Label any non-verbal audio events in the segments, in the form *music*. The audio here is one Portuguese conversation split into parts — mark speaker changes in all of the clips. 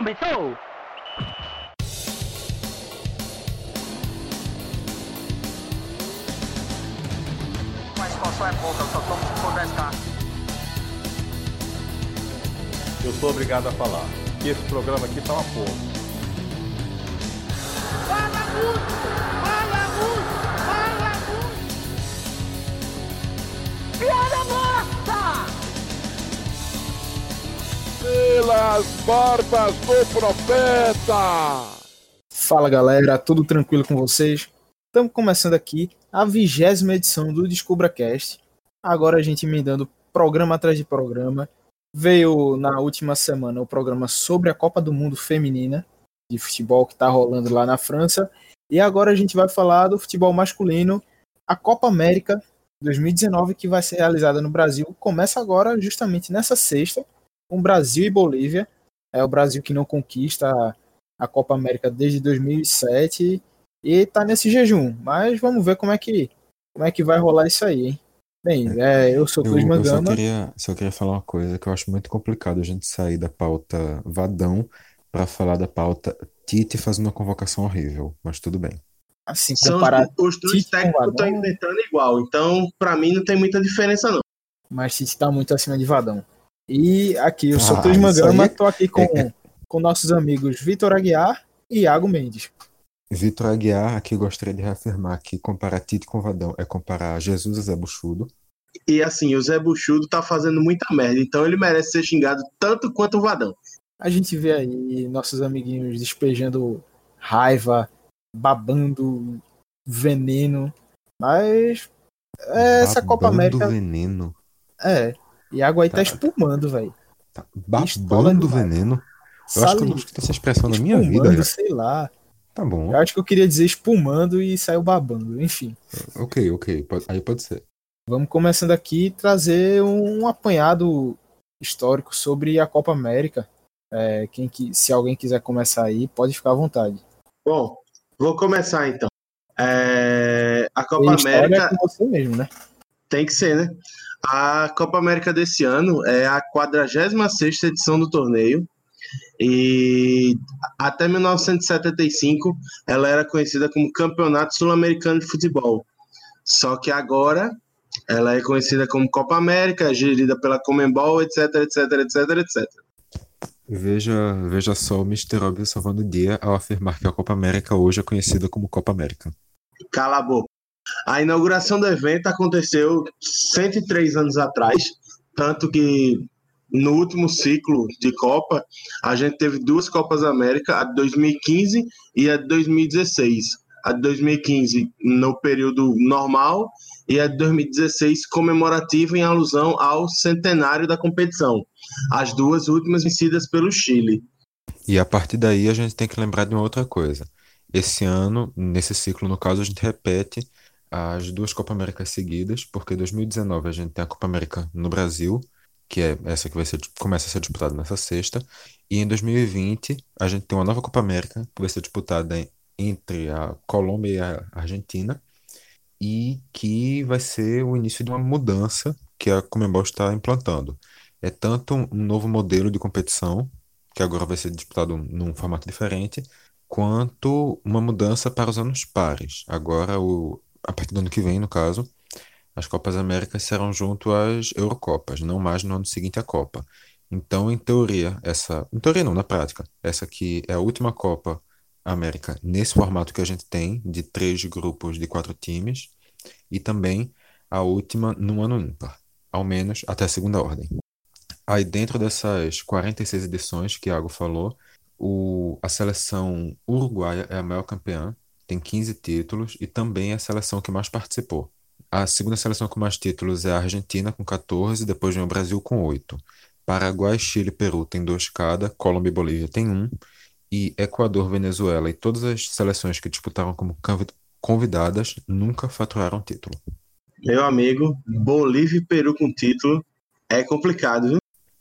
Speaker 1: começou!
Speaker 2: Mas qual é pouca, eu só tomo se for 10k.
Speaker 3: Eu sou obrigado a falar que esse programa aqui tá uma porra.
Speaker 4: Fala muito! Fala muito! Fala muito!
Speaker 1: Piada morta!
Speaker 5: Pelas barbas do profeta!
Speaker 6: Fala galera, tudo tranquilo com vocês? Estamos começando aqui a vigésima edição do DescubraCast. Agora a gente emendando programa atrás de programa. Veio na última semana o programa sobre a Copa do Mundo Feminina de futebol que está rolando lá na França. E agora a gente vai falar do futebol masculino, a Copa América 2019, que vai ser realizada no Brasil. Começa agora, justamente nessa sexta, com Brasil e Bolívia. É o Brasil que não conquista a Copa América desde 2007 e tá nesse jejum. Mas vamos ver como é que, como é que vai rolar isso aí, hein? Bem, é, eu sou Cruz
Speaker 7: eu só
Speaker 6: Mangama.
Speaker 7: queria, só queria falar uma coisa que eu acho muito complicado a gente sair da pauta Vadão para falar da pauta Tite fazendo uma convocação horrível, mas tudo bem.
Speaker 6: Assim,
Speaker 8: São
Speaker 6: comparar
Speaker 8: os dois
Speaker 6: Tite
Speaker 8: técnicos estão inventando igual, então pra mim não tem muita diferença não.
Speaker 6: mas Tite tá muito acima de Vadão. E aqui, eu sou
Speaker 7: Ah,
Speaker 6: Cruz
Speaker 7: isso
Speaker 6: Mangama, tô aqui com,
Speaker 7: é-
Speaker 6: com nossos amigos Vitor Aguiar e Iago Mendes.
Speaker 7: Vitor Aguiar, aqui gostaria de reafirmar que comparar Tite com Vadão é comparar Jesus a Zé Buchudo.
Speaker 8: E assim, o Zé Buchudo tá fazendo muita merda, então ele merece ser xingado tanto quanto o Vadão.
Speaker 6: A gente vê aí nossos amiguinhos despejando raiva, babando veneno, mas é, essa Copa
Speaker 7: Babando
Speaker 6: América
Speaker 7: veneno.
Speaker 6: é. Iago aí tá
Speaker 7: Tá.
Speaker 6: espumando, velho.
Speaker 7: Tá babando veneno. Eu acho que eu não escutei essa expressão na minha vida. já.
Speaker 6: sei lá.
Speaker 7: Tá bom.
Speaker 6: Eu acho que eu queria dizer espumando e saiu babando. Enfim,
Speaker 7: Ok, ok. Aí pode ser.
Speaker 6: vamos começando aqui e trazer um apanhado histórico sobre a Copa América. É, quem que, se alguém quiser começar aí, pode ficar à vontade.
Speaker 8: Bom, vou começar então. É, A Copa
Speaker 6: E história
Speaker 8: América
Speaker 6: é com você mesmo, né?
Speaker 8: tem que ser, né? A Copa América desse ano é a 46ª edição do torneio. E até 1975 ela era conhecida como Campeonato Sul-Americano de Futebol. Só que agora ela é conhecida como Copa América, gerida pela Comembol, etc, etc, etc, etc.
Speaker 7: Veja, veja só o Mr. Óbvio salvando o dia ao afirmar que a Copa América hoje é conhecida como Copa América.
Speaker 8: Cala a boca. A inauguração do evento aconteceu 103 anos atrás, tanto que no último ciclo de Copa, a gente teve duas Copas América, a de 2015 e a de 2016. A de 2015 no período normal e a de 2016 comemorativa em alusão ao centenário da competição. As duas últimas vencidas pelo Chile.
Speaker 7: E a partir daí a gente tem que lembrar de uma outra coisa. Esse ano, nesse ciclo, no caso, a gente repete as duas Copa Américas seguidas, porque em 2019 a gente tem a Copa América no Brasil, que é essa que vai ser, começa a ser disputada nessa sexta, e em 2020 a gente tem uma nova Copa América, que vai ser disputada entre a Colômbia e a Argentina, e que vai ser o início de uma mudança que a Conmebol está implantando. É tanto um novo modelo de competição, que agora vai ser disputado num formato diferente, quanto uma mudança para os anos pares. Agora, o, a partir do ano que vem, no caso, as Copas Américas serão junto às Eurocopas, não mais no ano seguinte à Copa. Então, em teoria, essa. Em teoria não, na prática, essa aqui é a última Copa América nesse formato que a gente tem, de três grupos de quatro times, e também a última no ano ímpar, ao menos até a segunda ordem. Aí, dentro dessas 46 edições que Iago falou, o, a seleção uruguaia é a maior campeã, tem 15 títulos e também é a seleção que mais participou. A segunda seleção com mais títulos é a Argentina, com 14, depois vem o Brasil com 8. Paraguai, Chile e Peru tem dois cada, Colômbia e Bolívia tem um, e Equador, Venezuela e todas as seleções que disputaram como convi- convidadas nunca faturaram título.
Speaker 8: Meu amigo, Bolívia e Peru com título é complicado, viu?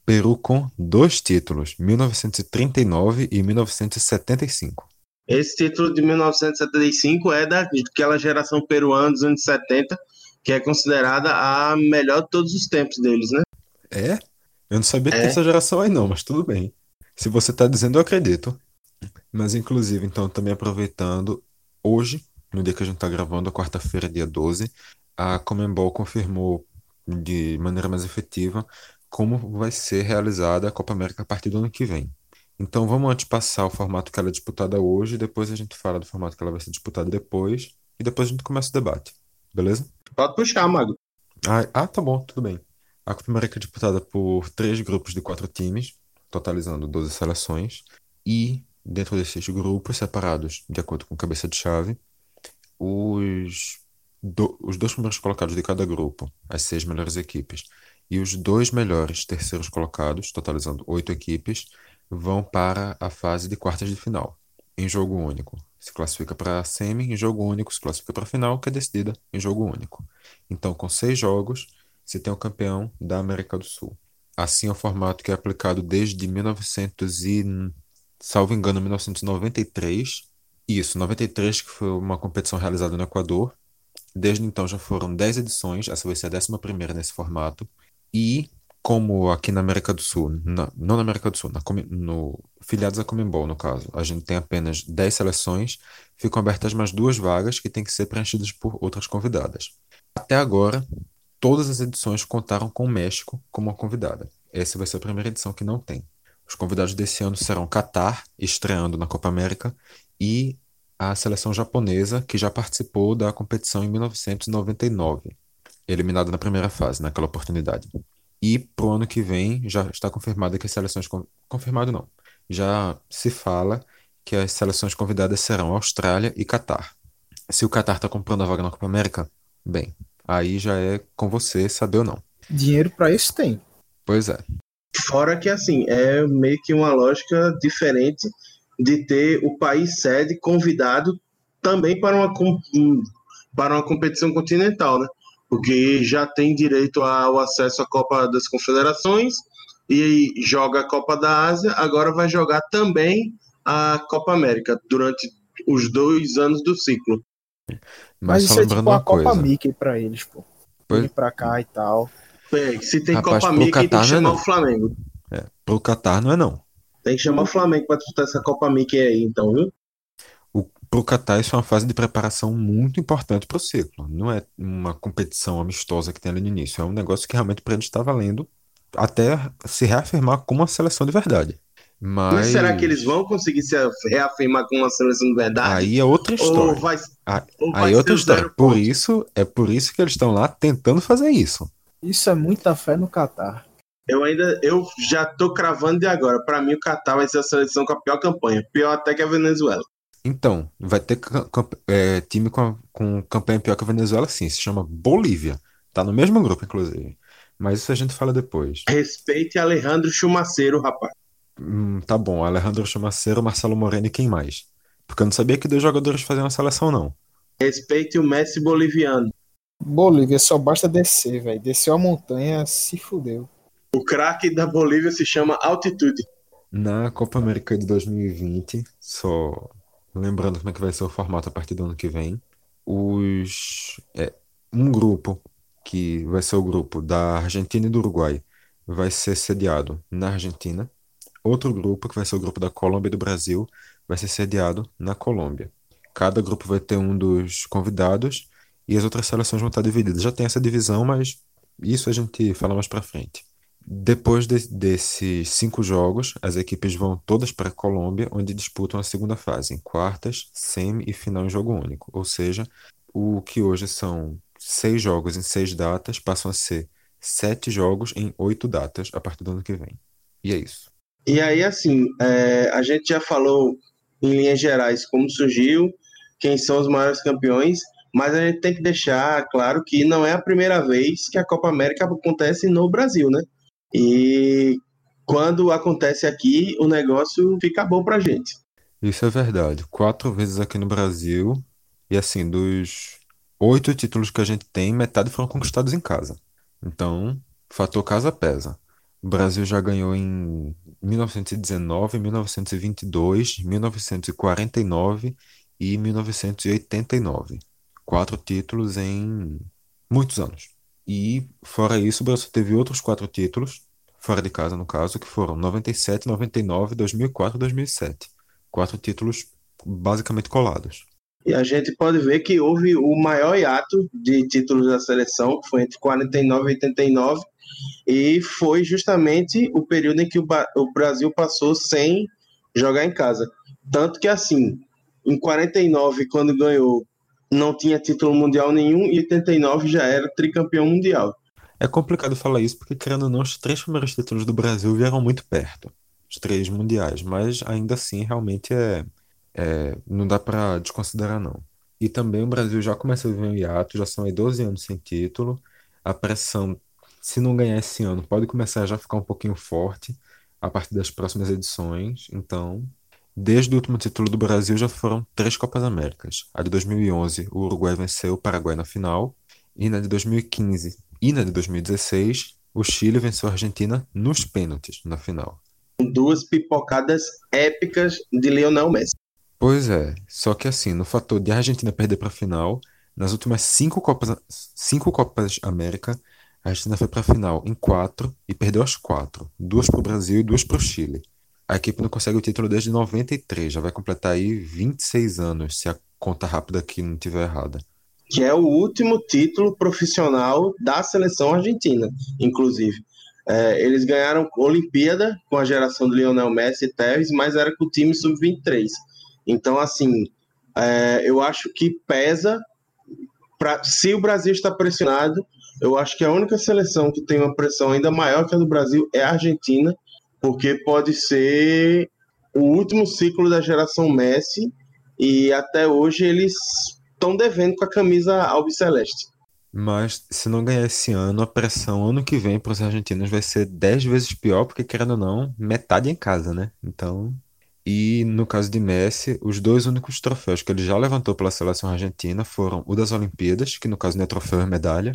Speaker 7: Peru com dois títulos, 1939 e 1975.
Speaker 8: Esse título de 1975 é daquela geração peruana dos anos 70, que é considerada a melhor de todos os tempos deles, né?
Speaker 7: É? Eu não sabia que
Speaker 8: É.
Speaker 7: tinha essa geração aí não, mas tudo bem. Se você está dizendo, eu acredito. Mas, inclusive, então, também aproveitando, hoje, no dia que a gente está gravando, quarta-feira, dia 12, a Comembol confirmou de maneira mais efetiva como vai ser realizada a Copa América a partir do ano que vem. Então, vamos antes passar o formato que ela é disputada hoje, depois a gente fala do formato que ela vai ser disputada depois, e depois a gente começa o debate. Beleza?
Speaker 8: Pode puxar, Mago.
Speaker 7: Ah, ah, tá bom, tudo bem. A Copa América é disputada por três grupos de quatro times, totalizando 12 seleções, e dentro desses grupos, separados de acordo com cabeça de chave, os, do- os dois primeiros colocados de cada grupo, as seis melhores equipes, e os dois melhores terceiros colocados, totalizando oito equipes, vão para a fase de quartas de final, em jogo único. Se classifica para a semi, em jogo único, se classifica para a final, que é decidida em jogo único. Então, com seis jogos, se tem o campeão da América do Sul. Assim é o formato que é aplicado desde 1900 e, salvo engano, 1993. Isso, 93, que foi uma competição realizada no Equador. Desde então já foram 10 edições, essa vai ser a 11ª nesse formato. E como aqui na América do Sul, na- não na América do Sul, na no, filiados à Comembol, no caso, a gente tem apenas 10 seleções, ficam abertas mais duas vagas que têm que ser preenchidas por outras convidadas. Até agora, todas as edições contaram com o México como uma convidada. Essa vai ser a primeira edição que não tem. Os convidados desse ano serão Catar, estreando na Copa América, e a seleção japonesa, que já participou da competição em 1999, eliminada na primeira fase, naquela oportunidade. E pro ano que vem já está confirmado que as seleções. con- Confirmado não. Já se fala que as seleções convidadas serão Austrália e Catar. Se o Catar está comprando a vaga na Copa América, bem, aí já é com você saber ou não.
Speaker 6: Dinheiro pra isso tem.
Speaker 7: Pois é.
Speaker 8: Fora que, assim, é meio que uma lógica diferente de ter o país sede convidado também para uma, um- para uma competição continental, né? Porque já tem direito ao acesso à Copa das Confederações e joga a Copa da Ásia, agora vai jogar também a Copa América durante os dois anos do ciclo.
Speaker 6: Mas,
Speaker 7: Mas
Speaker 6: isso é tipo a
Speaker 7: uma
Speaker 6: Copa
Speaker 7: coisa.
Speaker 6: Mickey pra eles, pô.
Speaker 7: Pois-
Speaker 6: Vir pra cá e tal.
Speaker 8: É, Se tem
Speaker 7: Rapaz,
Speaker 8: Copa Mickey, tem
Speaker 7: Catar
Speaker 8: que
Speaker 7: não é
Speaker 8: chamar
Speaker 7: não.
Speaker 8: o Flamengo.
Speaker 7: É, pro Catar não é não.
Speaker 8: Tem que chamar o Flamengo para disputar essa Copa Mickey aí, então, viu?
Speaker 7: O, pro Catar isso é uma fase de preparação muito importante pro ciclo. Não é uma competição amistosa que tem ali no início. É um negócio que realmente para eles está valendo até se reafirmar como uma seleção de verdade. Mas,
Speaker 8: Mas será que eles vão conseguir se reafirmar com uma seleção de verdade?
Speaker 7: Aí é outra
Speaker 8: ou
Speaker 7: história.
Speaker 8: vai,
Speaker 7: Ah,
Speaker 8: ou vai
Speaker 7: Aí é outra
Speaker 8: o
Speaker 7: história. Por
Speaker 8: ponto?
Speaker 7: isso, é por isso que eles estão lá tentando fazer isso.
Speaker 6: Isso é muita fé no Catar.
Speaker 8: Eu ainda, eu já tô cravando de agora. Para mim, o Catar vai ser a seleção com a pior campanha. Pior até que a Venezuela.
Speaker 7: Então, vai ter é, time com, com campanha pior que a Venezuela, sim. Se chama Bolívia. Tá no mesmo grupo, inclusive. Mas isso a gente fala depois.
Speaker 8: Respeite Alejandro Chumaceiro, rapaz.
Speaker 7: Hum, tá bom, Alejandro Chamaceiro, Marcelo Moreno e quem mais? Porque eu não sabia que dois jogadores faziam a seleção, não.
Speaker 8: Respeite o Messi boliviano.
Speaker 6: Bolívia só basta descer, velho. Desceu a montanha, se fudeu.
Speaker 8: O craque da Bolívia se chama Altitude.
Speaker 7: Na Copa América de 2020, só lembrando como é que vai ser o formato a partir do ano que vem, os é, um grupo que vai ser o grupo da Argentina e do Uruguai vai ser sediado na Argentina. Outro grupo, que vai ser o grupo da Colômbia e do Brasil, vai ser sediado na Colômbia. Cada grupo vai ter um dos convidados e as outras seleções vão estar divididas. Já tem essa divisão, mas isso a gente fala mais pra frente. Depois de- desses cinco jogos, as equipes vão todas para a Colômbia, onde disputam a segunda fase, em quartas, semi e final em jogo único. Ou seja, o que hoje são seis jogos em seis datas passam a ser sete jogos em oito datas a partir do ano que vem. E é isso.
Speaker 8: E aí, assim, é, a gente já falou em linhas gerais como surgiu, quem são os maiores campeões, mas a gente tem que deixar claro que não é a primeira vez que a Copa América acontece no Brasil, né? E quando acontece aqui, o negócio fica bom pra gente.
Speaker 7: Isso é verdade. Quatro vezes aqui no Brasil, e assim, dos oito títulos que a gente tem, metade foram conquistados em casa. Então, fator casa pesa. O Brasil já ganhou em 1919, 1922, 1949 e 1989. Quatro títulos em muitos anos. E, fora isso, o Brasil teve outros quatro títulos, fora de casa no caso, que foram 97, 99, 2004 e 2007. Quatro títulos basicamente colados.
Speaker 8: E a gente pode ver que houve o maior hiato de títulos da seleção, que foi entre 49 e 89, e foi justamente o período em que o, o Brasil passou sem jogar em casa. Tanto que, assim, em 49, quando ganhou, não tinha título mundial nenhum, e 89 já era tricampeão mundial.
Speaker 7: É complicado falar isso porque, querendo ou não, os três primeiros títulos do Brasil vieram muito perto. Os três mundiais, mas ainda assim, realmente é, é não dá para desconsiderar, não. E também o Brasil já começou a viver um hiato, já são aí 12 anos sem título. A pressão, se não ganhar esse ano, pode começar a já ficar um pouquinho forte a partir das próximas edições. Então, desde o último título do Brasil já foram três Copas Américas. A de 2011, o Uruguai venceu o Paraguai na final. E na de 2015 e na de 2016, o Chile venceu a Argentina nos pênaltis na final.
Speaker 8: Duas pipocadas épicas de Lionel Messi.
Speaker 7: Pois é, só que assim, no fator de a Argentina perder para a final, nas últimas cinco Copas, cinco Copas América, a Argentina foi para a final em quatro e perdeu as quatro, duas para o Brasil e duas para o Chile. A equipe não consegue o título desde 93, já vai completar aí 26 anos, se a conta rápida aqui não estiver errada
Speaker 8: que é o último título profissional da seleção argentina, inclusive. É, eles ganharam Olimpíada com a geração do Lionel Messi e Tevez, mas era com o time sub-23. Então, assim, é, eu acho que pesa. Pra, se o Brasil está pressionado, eu acho que a única seleção que tem uma pressão ainda maior que a do Brasil é a Argentina, porque pode ser o último ciclo da geração Messi e até hoje eles estão devendo com a camisa albiceleste.
Speaker 7: Mas se não ganhar esse ano, a pressão ano que vem para os argentinos vai ser 10 vezes pior, porque querendo ou não, metade em casa, né? Então. E no caso de Messi, os dois únicos troféus que ele já levantou pela seleção argentina foram o das Olimpíadas, que no caso não é troféu, é medalha,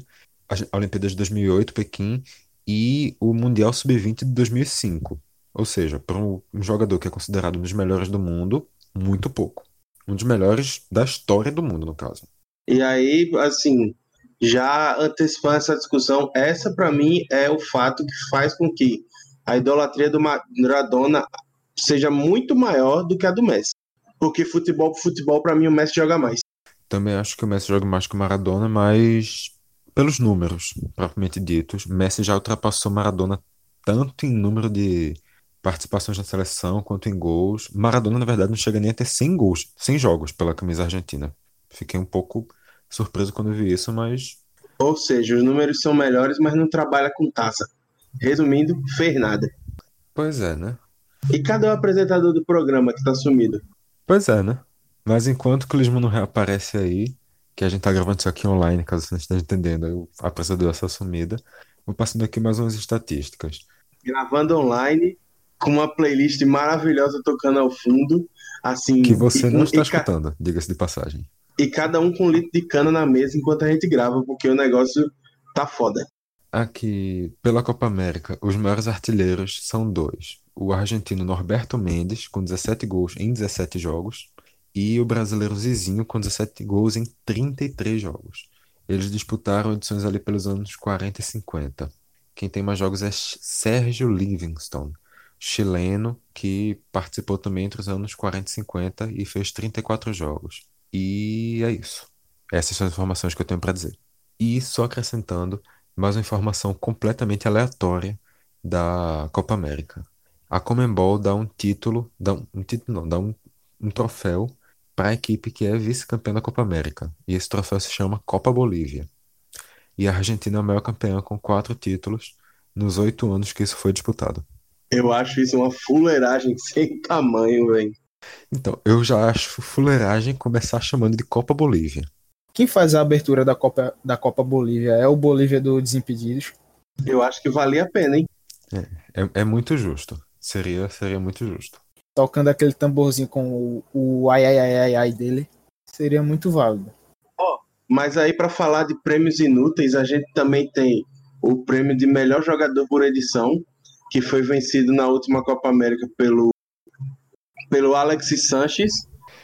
Speaker 7: as Olimpíadas de 2008, Pequim, e o Mundial Sub-20 de 2005. Ou seja, para um jogador que é considerado um dos melhores do mundo, muito pouco. Um dos melhores da história do mundo, no caso.
Speaker 8: E aí, assim, já antecipando essa discussão, essa para mim é o fato que faz com que a idolatria do Maradona seja muito maior do que a do Messi. Porque futebol futebol, para mim, o Messi joga mais.
Speaker 7: Também acho que o Messi joga mais que o Maradona, mas pelos números, propriamente ditos, Messi já ultrapassou Maradona tanto em número de participações na seleção quanto em gols. Maradona, na verdade, não chega nem a ter 100 gols, 100 jogos pela camisa argentina. Fiquei um pouco surpreso quando vi isso, mas.
Speaker 8: Ou seja, os números são melhores, mas não trabalha com taça. Resumindo, fez nada.
Speaker 7: Pois é, né?
Speaker 8: E cadê o apresentador do programa que tá sumido?
Speaker 7: Pois é, né? Mas enquanto o Clismo não reaparece aí, que a gente tá gravando isso aqui online, caso você não esteja entendendo, o apresentador essa sumida, vou passando aqui mais umas estatísticas.
Speaker 8: Gravando online, com uma playlist maravilhosa tocando ao fundo, assim.
Speaker 7: Que você
Speaker 8: e,
Speaker 7: não está escutando, diga-se de passagem.
Speaker 8: E cada um com um litro de cana na mesa enquanto a gente grava, porque o negócio tá foda.
Speaker 7: Aqui, pela Copa América, os maiores artilheiros são dois. O argentino Norberto Mendes, com 17 gols em 17 jogos, e o brasileiro Zizinho, com 17 gols em 33 jogos. Eles disputaram edições ali pelos anos 40 e 50. Quem tem mais jogos é Sérgio Livingstone, chileno que participou também entre os anos 40 e 50 e fez 34 jogos. E é isso. Essas são as informações que eu tenho para dizer. E só acrescentando mais uma informação completamente aleatória da Copa América. A Comembol dá um título, dá um, um título não, dá um, um troféu para a equipe que é vice-campeã da Copa América. E esse troféu se chama Copa Bolívia. E a Argentina é a maior campeã com quatro títulos nos oito anos que isso foi disputado.
Speaker 8: Eu acho isso uma fuleiragem *laughs* sem tamanho, velho.
Speaker 7: Então, eu já acho fuleiragem começar chamando de Copa Bolívia.
Speaker 6: Quem faz a abertura da Copa, da Copa Bolívia é o Bolívia do Desimpedidos.
Speaker 8: Eu acho que valia a pena, hein?
Speaker 7: É, é, é muito justo. Seria, seria muito justo.
Speaker 6: Tocando aquele tamborzinho com o, o ai, ai, ai, ai, ai dele, seria muito válido.
Speaker 8: Ó, oh, mas aí para falar de prêmios inúteis, a gente também tem o prêmio de melhor jogador por edição, que foi vencido na última Copa América pelo, pelo Alex Sanches.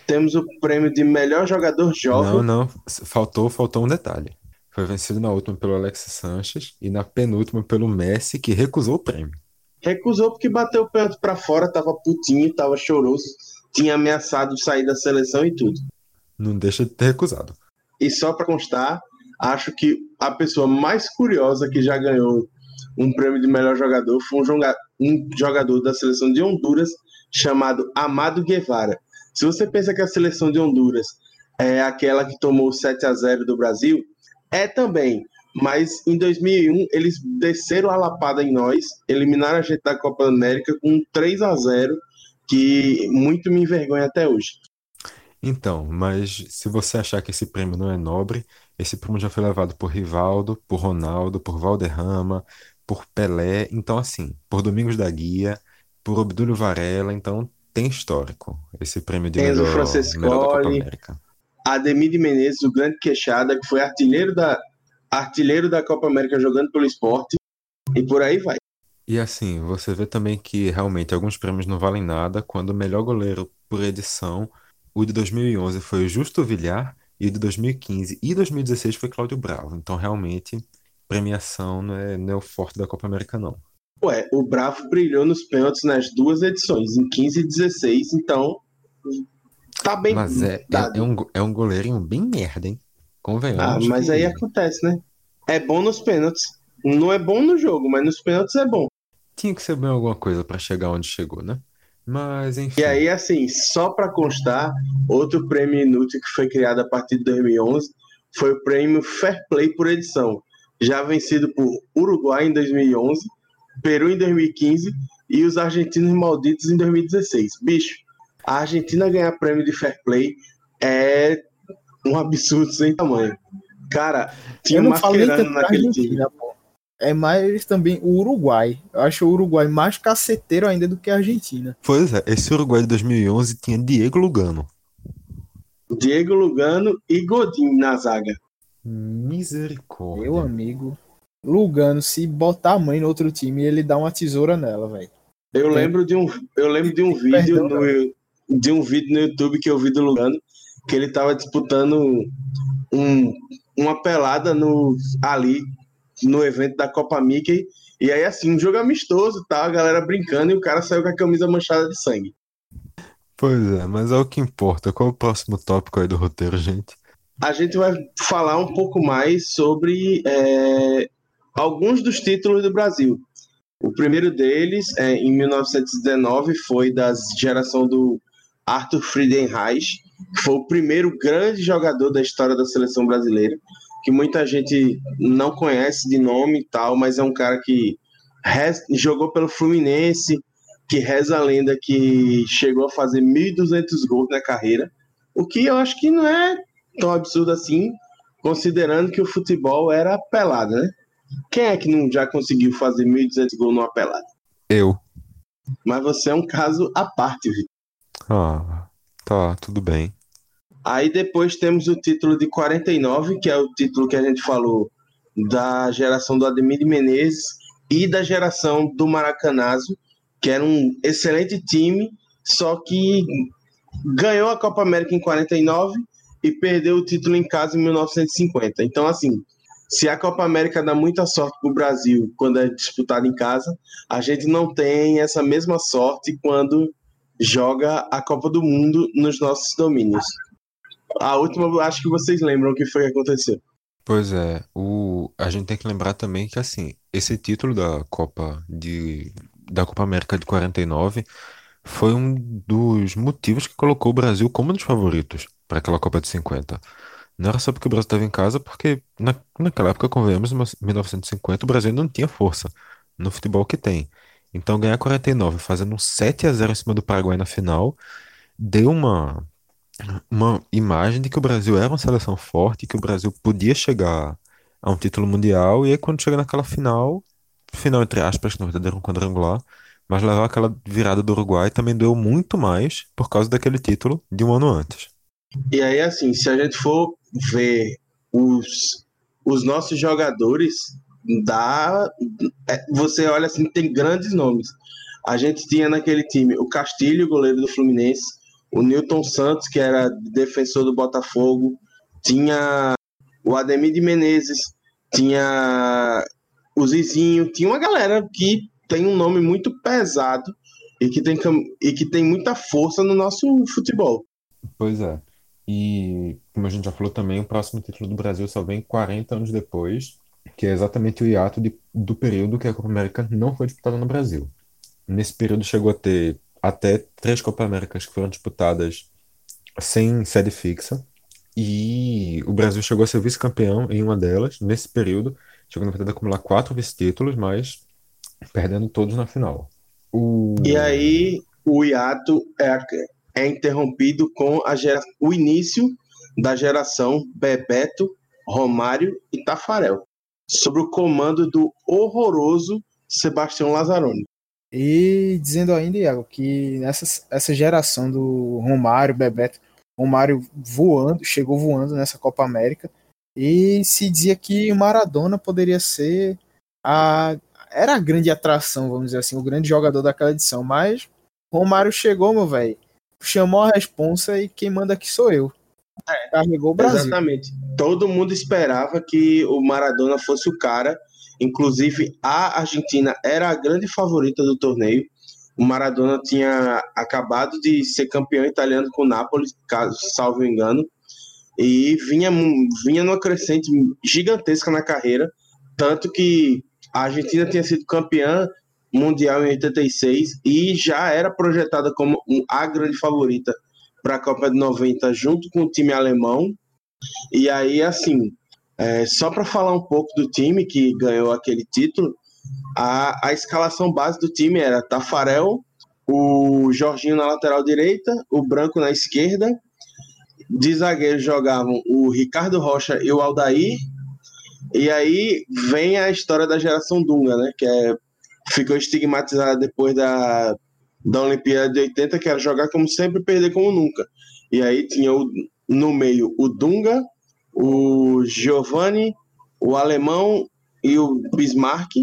Speaker 8: Temos o prêmio de melhor jogador jovem.
Speaker 7: Não, não, faltou, faltou um detalhe. Foi vencido na última pelo Alex Sanches e na penúltima pelo Messi, que recusou o prêmio.
Speaker 8: Recusou porque bateu o pênalti pra fora, tava putinho, tava choroso, tinha ameaçado sair da seleção e tudo.
Speaker 7: Não deixa de ter recusado.
Speaker 8: E só pra constar, acho que a pessoa mais curiosa que já ganhou um prêmio de melhor jogador foi um, joga um jogador da seleção de Honduras chamado Amado Guevara. Se você pensa que a seleção de Honduras é aquela que tomou 7 a 0 do Brasil, é também. Mas em 2001 eles desceram a lapada em nós, eliminaram a gente da Copa América com 3 a 0 que muito me envergonha até hoje.
Speaker 7: Então, mas se você achar que esse prêmio não é nobre, esse prêmio já foi levado por Rivaldo, por Ronaldo, por Valderrama, por Pelé, então assim, por Domingos da Guia, por Obdúlio Varela, então tem histórico esse prêmio de
Speaker 8: Enzo
Speaker 7: melhor, melhor da Copa América.
Speaker 8: Ademir de Menezes, o grande queixada, que foi artilheiro da, artilheiro da Copa América jogando pelo esporte, e por aí vai.
Speaker 7: E assim, você vê também que realmente alguns prêmios não valem nada, quando o melhor goleiro por edição, o de 2011 foi o Justo Villar, e o de 2015 e 2016 foi Cláudio Bravo. Então, realmente, premiação não é, não é o forte da Copa América, não.
Speaker 8: Ué, o Bravo brilhou nos pênaltis nas duas edições, em 15 e 16, então tá bem
Speaker 7: Mas é, é, é um, é um goleirinho bem merda, hein?
Speaker 8: Ah,
Speaker 7: Convenhamos
Speaker 8: mas
Speaker 7: que-
Speaker 8: aí acontece, né? É bom nos pênaltis. Não é bom no jogo, mas nos pênaltis é bom.
Speaker 7: tinha que ser bem alguma coisa pra chegar onde chegou, né? Mas, enfim.
Speaker 8: E aí, assim, só para constar, outro prêmio inútil que foi criado a partir de 2011 foi o prêmio Fair Play por edição, já vencido por Uruguai em 2011, Peru em 2015 e os argentinos malditos em 2016. Bicho, a Argentina ganhar prêmio de Fair Play é um absurdo sem tamanho. Cara, tinha Mascherano naquele time.
Speaker 6: Pô. É mais também o Uruguai. Eu acho o Uruguai mais caceteiro ainda do que a Argentina.
Speaker 7: Pois é, esse Uruguai de 2011 tinha Diego Lugano.
Speaker 8: Diego Lugano e Godin na zaga.
Speaker 7: Misericórdia.
Speaker 6: Meu amigo. Lugano, se botar a mãe no outro time, ele dá uma tesoura nela, velho.
Speaker 8: Eu
Speaker 6: É.
Speaker 8: lembro de um, eu lembro de um vídeo
Speaker 6: Perdão,
Speaker 8: no, de um vídeo no YouTube que eu vi do Lugano que ele tava disputando um, uma pelada no ali no evento da Copa Mickey e aí assim um jogo amistoso, tá, a galera brincando e o cara saiu com a camisa manchada de sangue.
Speaker 7: Pois é, mas é o que importa. Qual é o próximo tópico aí do roteiro, gente?
Speaker 8: A gente vai falar um pouco mais sobre é, alguns dos títulos do Brasil. O primeiro deles, é, em 1919, foi da geração do Arthur Friedenreich, foi o primeiro grande jogador da história da seleção brasileira, que muita gente não conhece de nome e tal, mas é um cara que jogou pelo Fluminense, que reza a lenda que chegou a fazer 1.200 gols na carreira, o que eu acho que não é tão absurdo assim, considerando que o futebol era pelada, né? Quem é que não já conseguiu fazer 1.200 gols numa pelada?
Speaker 7: Eu.
Speaker 8: Mas você é um caso à parte, Vitor.
Speaker 7: Ah, tá, tudo bem.
Speaker 8: Aí depois temos o título de 49, que é o título que a gente falou da geração do Ademir de Menezes e da geração do Maracanazo, que era um excelente time, só que ganhou a Copa América em 49 e perdeu o título em casa em 1950. Então, assim, se a Copa América dá muita sorte para o Brasil quando é disputada em casa, a gente não tem essa mesma sorte quando joga a Copa do Mundo nos nossos domínios. A última, acho que vocês lembram o que foi que aconteceu.
Speaker 7: Pois é, o, a gente tem que lembrar também que assim, esse título da Copa de da Copa América de 49 foi um dos motivos que colocou o Brasil como um dos favoritos para aquela Copa de 50. Não era só porque o Brasil estava em casa, porque na, naquela época, convenhamos, em 1950, o Brasil não tinha força no futebol que tem. Então ganhar 49 fazendo um 7 a 0 em cima do Paraguai na final deu uma uma imagem de que o Brasil era uma seleção forte, que o Brasil podia chegar a um título mundial, e aí quando chega naquela final, final entre aspas, que na verdade era um quadrangular, mas levar aquela virada do Uruguai também doeu muito mais por causa daquele título de um ano antes.
Speaker 8: E aí, assim, se a gente for ver os, os nossos jogadores, dá, é, você olha assim, tem grandes nomes. A gente tinha naquele time o Castilho, goleiro do Fluminense, o Newton Santos, que era defensor do Botafogo, tinha o Ademir de Menezes, tinha o Zizinho, tinha uma galera que tem um nome muito pesado e que tem, e que tem muita força no nosso futebol.
Speaker 7: Pois é. E, como a gente já falou também, o próximo título do Brasil só vem 40 anos depois, que é exatamente o hiato de, do período que a Copa América não foi disputada no Brasil. Nesse período chegou a ter até três Copa Américas que foram disputadas sem sede fixa, e o Brasil chegou a ser vice-campeão em uma delas, nesse período, chegou na verdade a acumular quatro vice-títulos, mas perdendo todos na final. O...
Speaker 8: E aí o hiato é, é interrompido com a gera... o início da geração Bebeto, Romário e Tafarel, sob o comando do horroroso Sebastião Lazzaroni.
Speaker 6: E dizendo ainda, Iago, que nessa essa geração do Romário, Bebeto, Romário voando, chegou voando nessa Copa América, e se dizia que o Maradona poderia ser a era a grande atração, vamos dizer assim, o grande jogador daquela edição, mas Romário chegou, meu velho, chamou a responsa e quem manda aqui sou eu.
Speaker 8: É, Carregou o Brasil. Exatamente. Todo mundo esperava que o Maradona fosse o cara, inclusive a Argentina era a grande favorita do torneio. O Maradona tinha acabado de ser campeão italiano com o Napoli, caso salvo engano, e vinha, vinha numa crescente gigantesca na carreira, tanto que a Argentina tinha sido campeã mundial em 86 e já era projetada como a grande favorita para a Copa de 90 junto com o time alemão. E aí, assim, é, só para falar um pouco do time que ganhou aquele título, a, a escalação base do time era Tafarel, o Jorginho na lateral direita, o Branco na esquerda. De zagueiro jogavam o Ricardo Rocha e o Aldair, e aí vem a história da geração Dunga, né? Que é, ficou estigmatizada depois da, da Olimpíada de 80, que era jogar como sempre, perder como nunca. E aí tinha o, no meio o Dunga, o Giovanni, o Alemão e o Bismarck.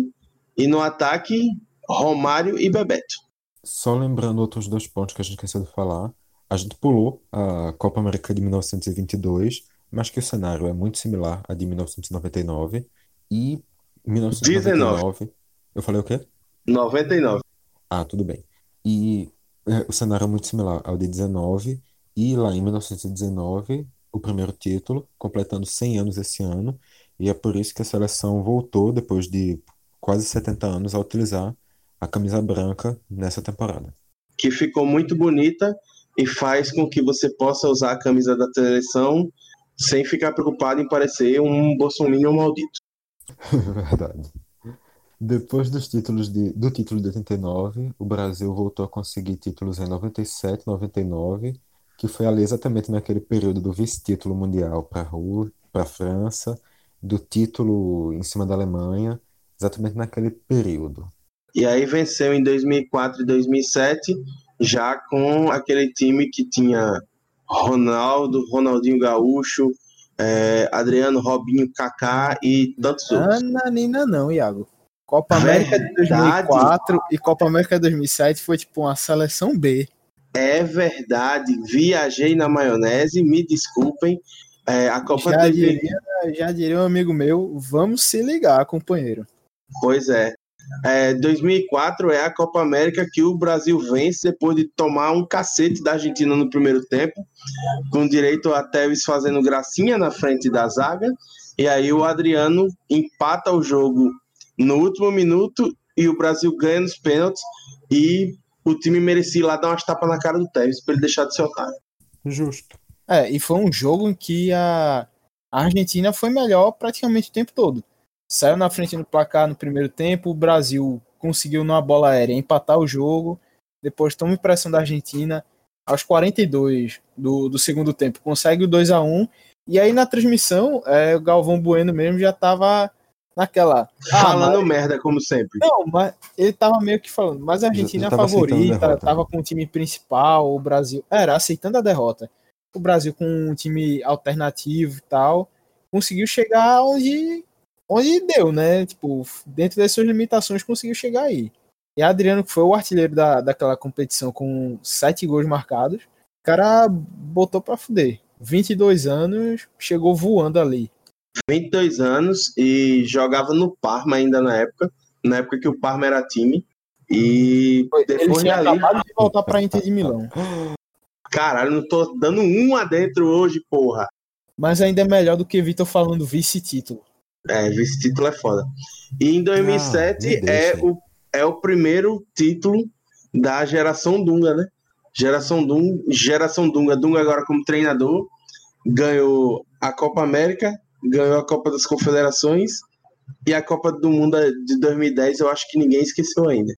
Speaker 8: E no ataque, Romário e Bebeto.
Speaker 7: Só lembrando outros dois pontos que a gente esqueceu de falar. A gente pulou a Copa América de 1922 mas que o cenário é muito similar a de 1999 e 1999. 19. Eu falei o quê?
Speaker 8: 99.
Speaker 7: Ah, tudo bem. E é, o cenário é muito similar ao de 19 e lá em 1919 o primeiro título, completando 100 anos esse ano, e é por isso que a seleção voltou depois de quase 70 anos a utilizar a camisa branca nessa temporada.
Speaker 8: Que ficou muito bonita e faz com que você possa usar a camisa da seleção sem ficar preocupado em parecer um bolsominion maldito. *laughs*
Speaker 7: Verdade. Depois dos títulos de, do título de 89, o Brasil voltou a conseguir títulos em 97, 99, que foi ali exatamente naquele período do vice-título mundial para a França, do título em cima da Alemanha, exatamente naquele período.
Speaker 8: E aí venceu em 2004 e 2007, já com aquele time que tinha Ronaldo, Ronaldinho Gaúcho, é, Adriano, Robinho, Kaká e tantos outros.
Speaker 6: Nina não, Iago. Copa América de 2004 e Copa América de 2007 foi tipo uma seleção B.
Speaker 8: É verdade, viajei na maionese, me desculpem. É, a Copa já,
Speaker 6: diria, já diria um amigo meu, vamos se ligar, companheiro.
Speaker 8: Pois é. É, 2004 é a Copa América que o Brasil vence depois de tomar um cacete da Argentina no primeiro tempo, com direito a Tevez fazendo gracinha na frente da zaga, e aí o Adriano empata o jogo no último minuto e o Brasil ganha nos pênaltis e o time merecia ir lá dar umas tapas na cara do Tevez para ele deixar de ser otário.
Speaker 7: Justo.
Speaker 6: É, e foi um jogo em que a Argentina foi melhor praticamente o tempo todo saiu na frente no placar no primeiro tempo, o Brasil conseguiu numa bola aérea empatar o jogo, depois toma impressão da Argentina, aos 42 do, do segundo tempo, consegue o 2 a 1 e aí na transmissão, é, o Galvão Bueno mesmo já tava naquela.
Speaker 8: Ah, falando mas... merda, como sempre.
Speaker 6: Não, mas ele tava meio que falando, mas a Argentina é a favorita, a tava com o time principal, o Brasil. Era, aceitando a derrota. O Brasil com um time alternativo e tal, conseguiu chegar onde onde deu, né? Tipo, dentro das suas limitações, conseguiu chegar aí. E Adriano, que foi o artilheiro da, daquela competição com sete gols marcados, o cara botou pra fuder. 22 anos, chegou voando ali.
Speaker 8: 22 anos e jogava no Parma ainda na época, na época que o Parma era time. E
Speaker 6: Ele
Speaker 8: depois
Speaker 6: tinha
Speaker 8: dali,
Speaker 6: acabado de voltar pra Inter de Milão.
Speaker 8: caralho, não tô dando um adentro hoje, porra.
Speaker 6: Mas ainda é melhor do que Vitor falando vice-título.
Speaker 8: É, esse título é foda. E em 2007
Speaker 7: Ah,
Speaker 8: é, o, é o primeiro título da geração Dunga, né? Geração Dunga, geração Dunga, Dunga agora como treinador, ganhou a Copa América, ganhou a Copa das Confederações e a Copa do Mundo de 2010 eu acho que ninguém esqueceu ainda.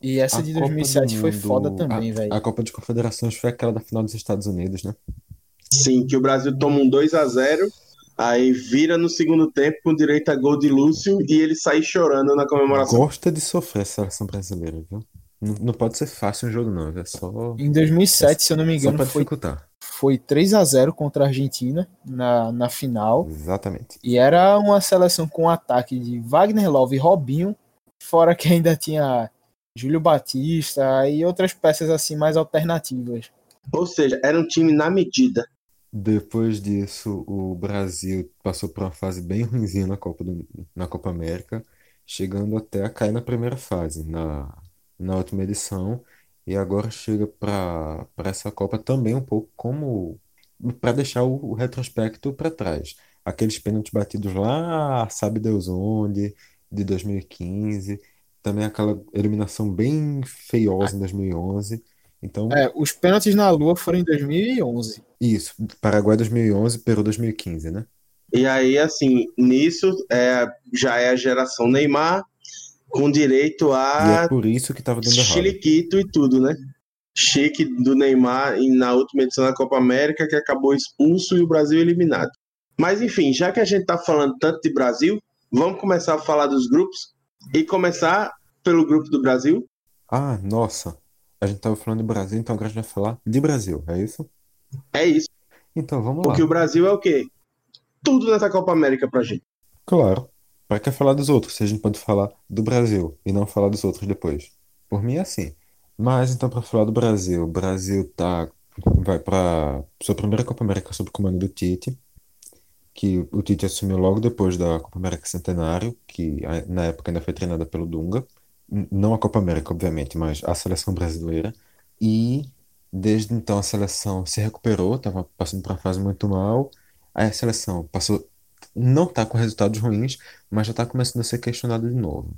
Speaker 6: E essa
Speaker 7: A
Speaker 6: de
Speaker 7: Copa
Speaker 6: 2007
Speaker 7: do
Speaker 6: foi foda também,
Speaker 7: a-
Speaker 6: velho.
Speaker 7: A Copa de Confederações foi aquela da final dos Estados Unidos, né?
Speaker 8: Sim, que o Brasil toma um 2 a 0 aí vira no segundo tempo com direito a gol de Lúcio e ele sai chorando na comemoração.
Speaker 7: Gosta de sofrer a seleção brasileira, viu? Não, não pode ser fácil um jogo, não. É só,
Speaker 6: Em 2007, se eu não me engano,
Speaker 7: pra
Speaker 6: foi, foi 3 a 0 contra a Argentina na, na final.
Speaker 7: Exatamente.
Speaker 6: E era uma seleção com ataque de Wagner Love e Robinho, fora que ainda tinha Júlio Batista e outras peças assim mais alternativas.
Speaker 8: Ou seja, era um time na medida.
Speaker 7: Depois disso, o Brasil passou por uma fase bem ruinzinha na Copa do, na Copa América, chegando até a cair na primeira fase, na, na última edição, e agora chega para para essa Copa também um pouco como para deixar o, o retrospecto para trás. Aqueles pênaltis batidos lá, sabe Deus onde, de 2015, também aquela eliminação bem feiosa em 2011. Então,
Speaker 6: É, os pênaltis na Lua foram em 2011.
Speaker 7: isso, Paraguai 2011, Peru 2015, né?
Speaker 8: E aí, assim, nisso é, já é a geração Neymar, com direito
Speaker 7: E é
Speaker 8: a
Speaker 7: por isso que tava dando errado.
Speaker 8: chiliquito e tudo, né? Chique do Neymar na última edição da Copa América, que acabou expulso e o Brasil eliminado. Mas enfim, já que a gente tá falando tanto de Brasil, vamos começar a falar dos grupos e começar pelo grupo do Brasil.
Speaker 7: Ah, nossa. A gente tava falando de Brasil, então agora a gente vai falar de Brasil, é isso?
Speaker 8: É isso,
Speaker 7: Então vamos lá.
Speaker 8: porque o Brasil é o quê? Tudo nessa Copa América pra gente.
Speaker 7: Claro. Pra que falar dos outros, se a gente pode falar do Brasil e não falar dos outros depois? Por mim é assim. Mas então pra falar do Brasil, o Brasil tá vai pra sua primeira Copa América sob comando do Tite, que o Tite assumiu logo depois da Copa América Centenário, que na época ainda foi treinada pelo Dunga. Não a Copa América, obviamente, mas a seleção brasileira. E desde então a seleção se recuperou, estava passando por uma fase muito mal. Aí a seleção passou, não está com resultados ruins, mas já está começando a ser questionada de novo.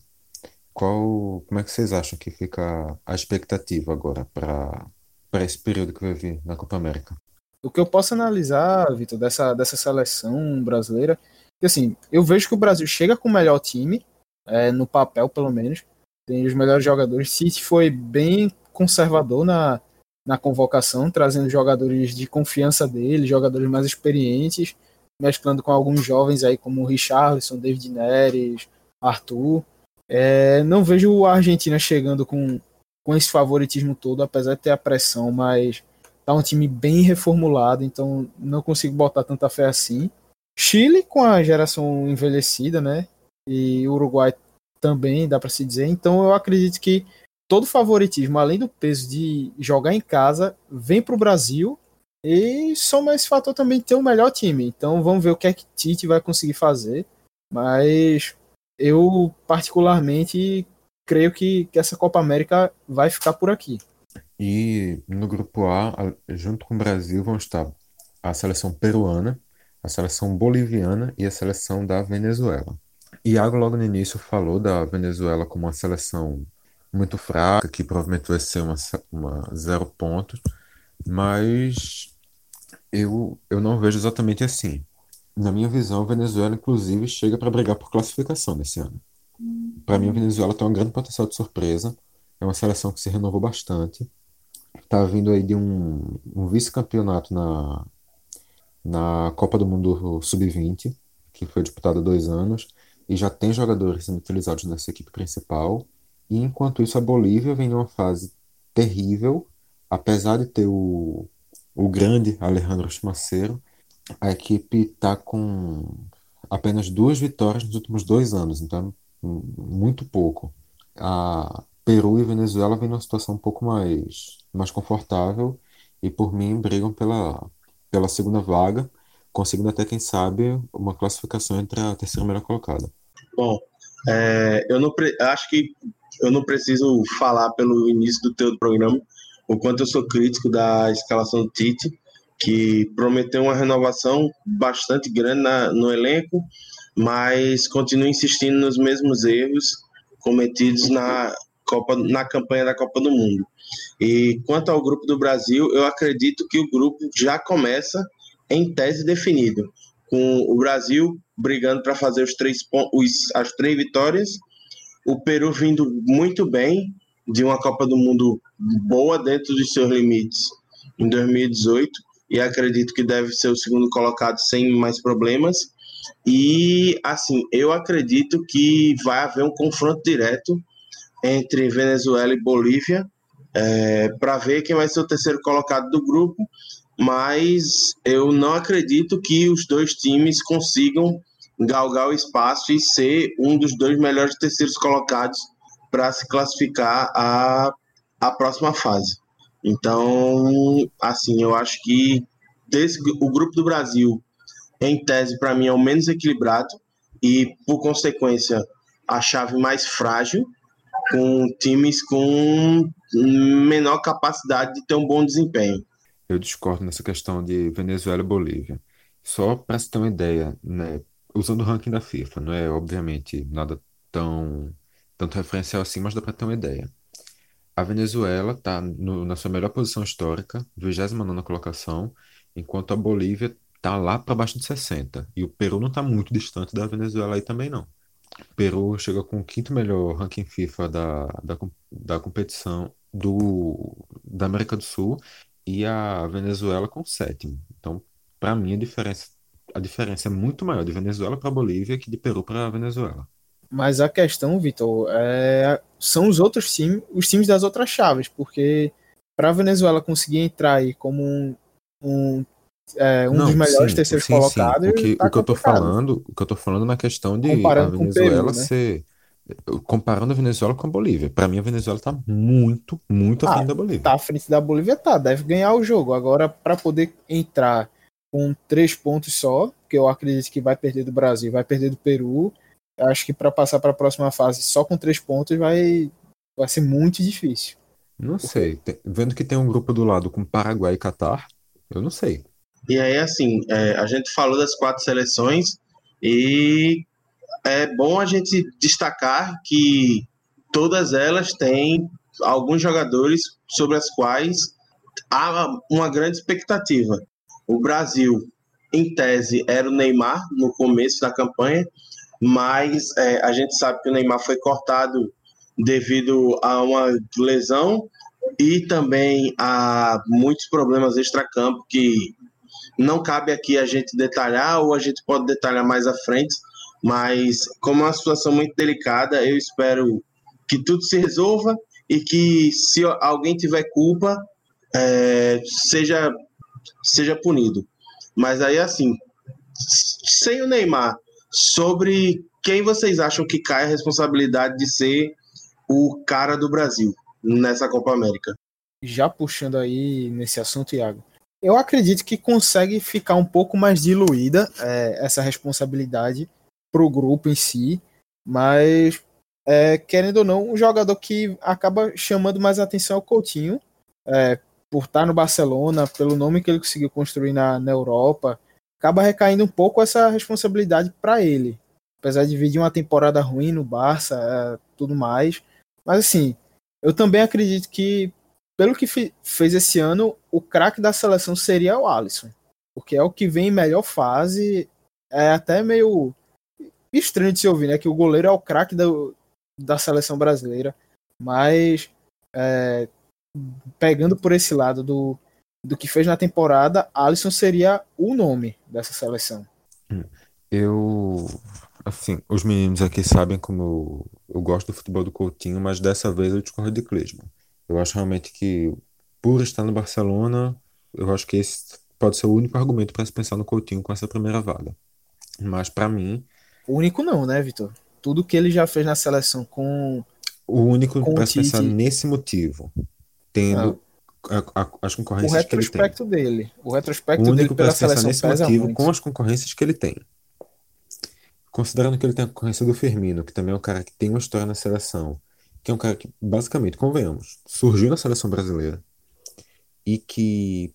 Speaker 7: Qual, como é que vocês acham que fica a expectativa agora para esse período que vai vir na Copa América?
Speaker 6: O que eu posso analisar, Vitor, dessa, dessa seleção brasileira, que assim, eu vejo que o Brasil chega com o melhor time, é, no papel pelo menos, tem os melhores jogadores. City foi bem conservador na, na convocação, trazendo jogadores de confiança dele, jogadores mais experientes, mesclando com alguns jovens aí como Richarlison, David Neres, Arthur. É, não vejo a Argentina chegando com, com esse favoritismo todo, apesar de ter a pressão, mas tá um time bem reformulado, então não consigo botar tanta fé assim. Chile com a geração envelhecida, né? E Uruguai também, dá para se dizer. Então eu acredito que todo favoritismo, além do peso de jogar em casa, vem para o Brasil e soma esse fator também ter o melhor time. Então vamos ver o que é que Tite vai conseguir fazer. Mas eu particularmente creio que, que essa Copa América vai ficar por aqui.
Speaker 7: E no grupo A, junto com o Brasil, vão estar a seleção peruana, a seleção boliviana e a seleção da Venezuela. Iago, logo no início, falou da Venezuela como uma seleção muito fraca, que provavelmente vai ser uma, uma zero pontos, mas eu, eu não vejo exatamente assim. Na minha visão, a Venezuela, inclusive, chega para brigar por classificação nesse ano. Para mim, a Venezuela tem um grande potencial de surpresa. É uma seleção que se renovou bastante. Tá vindo aí de um, um vice-campeonato na, na Copa do Mundo Sub-20, que foi disputada há dois anos, e já tem jogadores sendo utilizados nessa equipe principal. E enquanto isso, a Bolívia vem numa fase terrível, apesar de ter o, o grande Alejandro Chimacero, a equipe está com apenas duas vitórias nos últimos dois anos, então muito pouco. A Peru e Venezuela vêm numa situação um pouco mais, mais confortável e, por mim, brigam pela, pela segunda vaga, conseguindo até, quem sabe, uma classificação entre a terceira melhor colocada.
Speaker 8: Bom, é, eu não acho que eu não preciso falar pelo início do teu programa o quanto eu sou crítico da escalação do Tite, que prometeu uma renovação bastante grande na, no elenco, mas continua insistindo nos mesmos erros cometidos na Copa, na campanha da Copa do Mundo. E quanto ao grupo do Brasil, eu acredito que o grupo já começa em tese definido, com o Brasil brigando para fazer os três os, as três vitórias, o Peru vindo muito bem de uma Copa do Mundo boa dentro dos seus limites em 2018 e acredito que deve ser o segundo colocado sem mais problemas. E assim, eu acredito que vai haver um confronto direto entre Venezuela e Bolívia é, para ver quem vai ser o terceiro colocado do grupo, mas eu não acredito que os dois times consigam galgar o espaço e ser um dos dois melhores terceiros colocados para se classificar a, a próxima fase. Então, assim, eu acho que desse, o grupo do Brasil, em tese, para mim, é o menos equilibrado e, por consequência, a chave mais frágil, com times com menor capacidade de ter um bom desempenho.
Speaker 7: Eu discordo nessa questão de Venezuela e Bolívia. Só para se ter uma ideia, né, usando o ranking da FIFA, não é obviamente nada tão tanto referencial assim, mas dá para ter uma ideia. A Venezuela está na sua melhor posição histórica, 29 colocação, enquanto a Bolívia está lá para baixo de 60. E o Peru não está muito distante da Venezuela aí também, não. O Peru chega com o quinto melhor ranking FIFA da, da, da competição do, da América do Sul e a Venezuela com o sétimo. Então, para mim, a diferença, a diferença é muito maior de Venezuela para Bolívia que de Peru para Venezuela.
Speaker 6: Mas a questão, Vitor, é, são os outros times, os times das outras chaves, porque para a Venezuela conseguir entrar aí como um, um, é, um
Speaker 7: Não,
Speaker 6: dos melhores
Speaker 7: sim,
Speaker 6: terceiros
Speaker 7: sim, sim.
Speaker 6: colocados,
Speaker 7: O que,
Speaker 6: tá
Speaker 7: o que eu tô falando, o que eu tô falando na questão de a
Speaker 6: Comparando com o Peru,
Speaker 7: Venezuela
Speaker 6: né?
Speaker 7: ser comparando a Venezuela com a Bolívia. Para mim a Venezuela tá muito, muito à
Speaker 6: Ah,
Speaker 7: frente da Bolívia.
Speaker 6: Tá à frente da Bolívia, tá, deve ganhar o jogo. Agora, para poder entrar com três pontos só, que eu acredito que vai perder do Brasil, vai perder do Peru, acho que para passar para a próxima fase só com três pontos vai, vai ser muito difícil.
Speaker 7: Não sei. Tem- vendo que tem um grupo do lado com Paraguai e Catar, eu não sei.
Speaker 8: E aí, assim, é, a gente falou das quatro seleções e é bom a gente destacar que todas elas têm alguns jogadores sobre as quais há uma grande expectativa. O Brasil, em tese, era o Neymar no começo da campanha, mas é, a gente sabe que o Neymar foi cortado devido a uma lesão e também a muitos problemas extracampo que não cabe aqui a gente detalhar ou a gente pode detalhar mais à frente, mas como é uma situação muito delicada, eu espero que tudo se resolva e que se alguém tiver culpa é, seja seja punido. Mas aí assim, sem o Neymar, sobre quem vocês acham que cai a responsabilidade de ser o cara do Brasil nessa Copa América?
Speaker 6: Já puxando aí nesse assunto, Iago, eu acredito que consegue ficar um pouco mais diluída é, essa responsabilidade para o grupo em si, mas é, querendo ou não, um jogador que acaba chamando mais atenção é o Coutinho, é, por estar no Barcelona, pelo nome que ele conseguiu construir na, na Europa, acaba recaindo um pouco essa responsabilidade para ele. Apesar de vir de uma temporada ruim no Barça, é, tudo mais. Mas assim, eu também acredito que, pelo que fe- fez esse ano, o craque da seleção seria o Alisson. Porque é o que vem em melhor fase. É até meio estranho de se ouvir, né? Que o goleiro é o craque da, da seleção brasileira. Mas é, pegando por esse lado do, do que fez na temporada, Alisson seria o nome dessa seleção.
Speaker 7: Eu, assim, os meninos aqui sabem como eu, eu gosto do futebol do Coutinho, mas dessa vez eu discordo de Klinsmann. Eu acho realmente que, por estar no Barcelona, eu acho que esse pode ser o único argumento para se pensar no Coutinho com essa primeira vaga. Mas para mim,
Speaker 6: O único não, né, Vitor? Tudo que ele já fez na seleção com
Speaker 7: o único para se pensar nesse motivo, tendo a- a- as
Speaker 6: o
Speaker 7: concorrências que ele tem.
Speaker 6: retrospecto dele. O
Speaker 7: O
Speaker 6: retrospecto dele
Speaker 7: único
Speaker 6: pela
Speaker 7: se pensar
Speaker 6: seleção
Speaker 7: nesse
Speaker 6: pesa
Speaker 7: motivo
Speaker 6: muito.
Speaker 7: com as concorrências que ele tem. Considerando que ele tem a concorrência do Firmino, que também é um cara que tem uma história na seleção, que é um cara que, basicamente, convenhamos, surgiu na seleção brasileira e que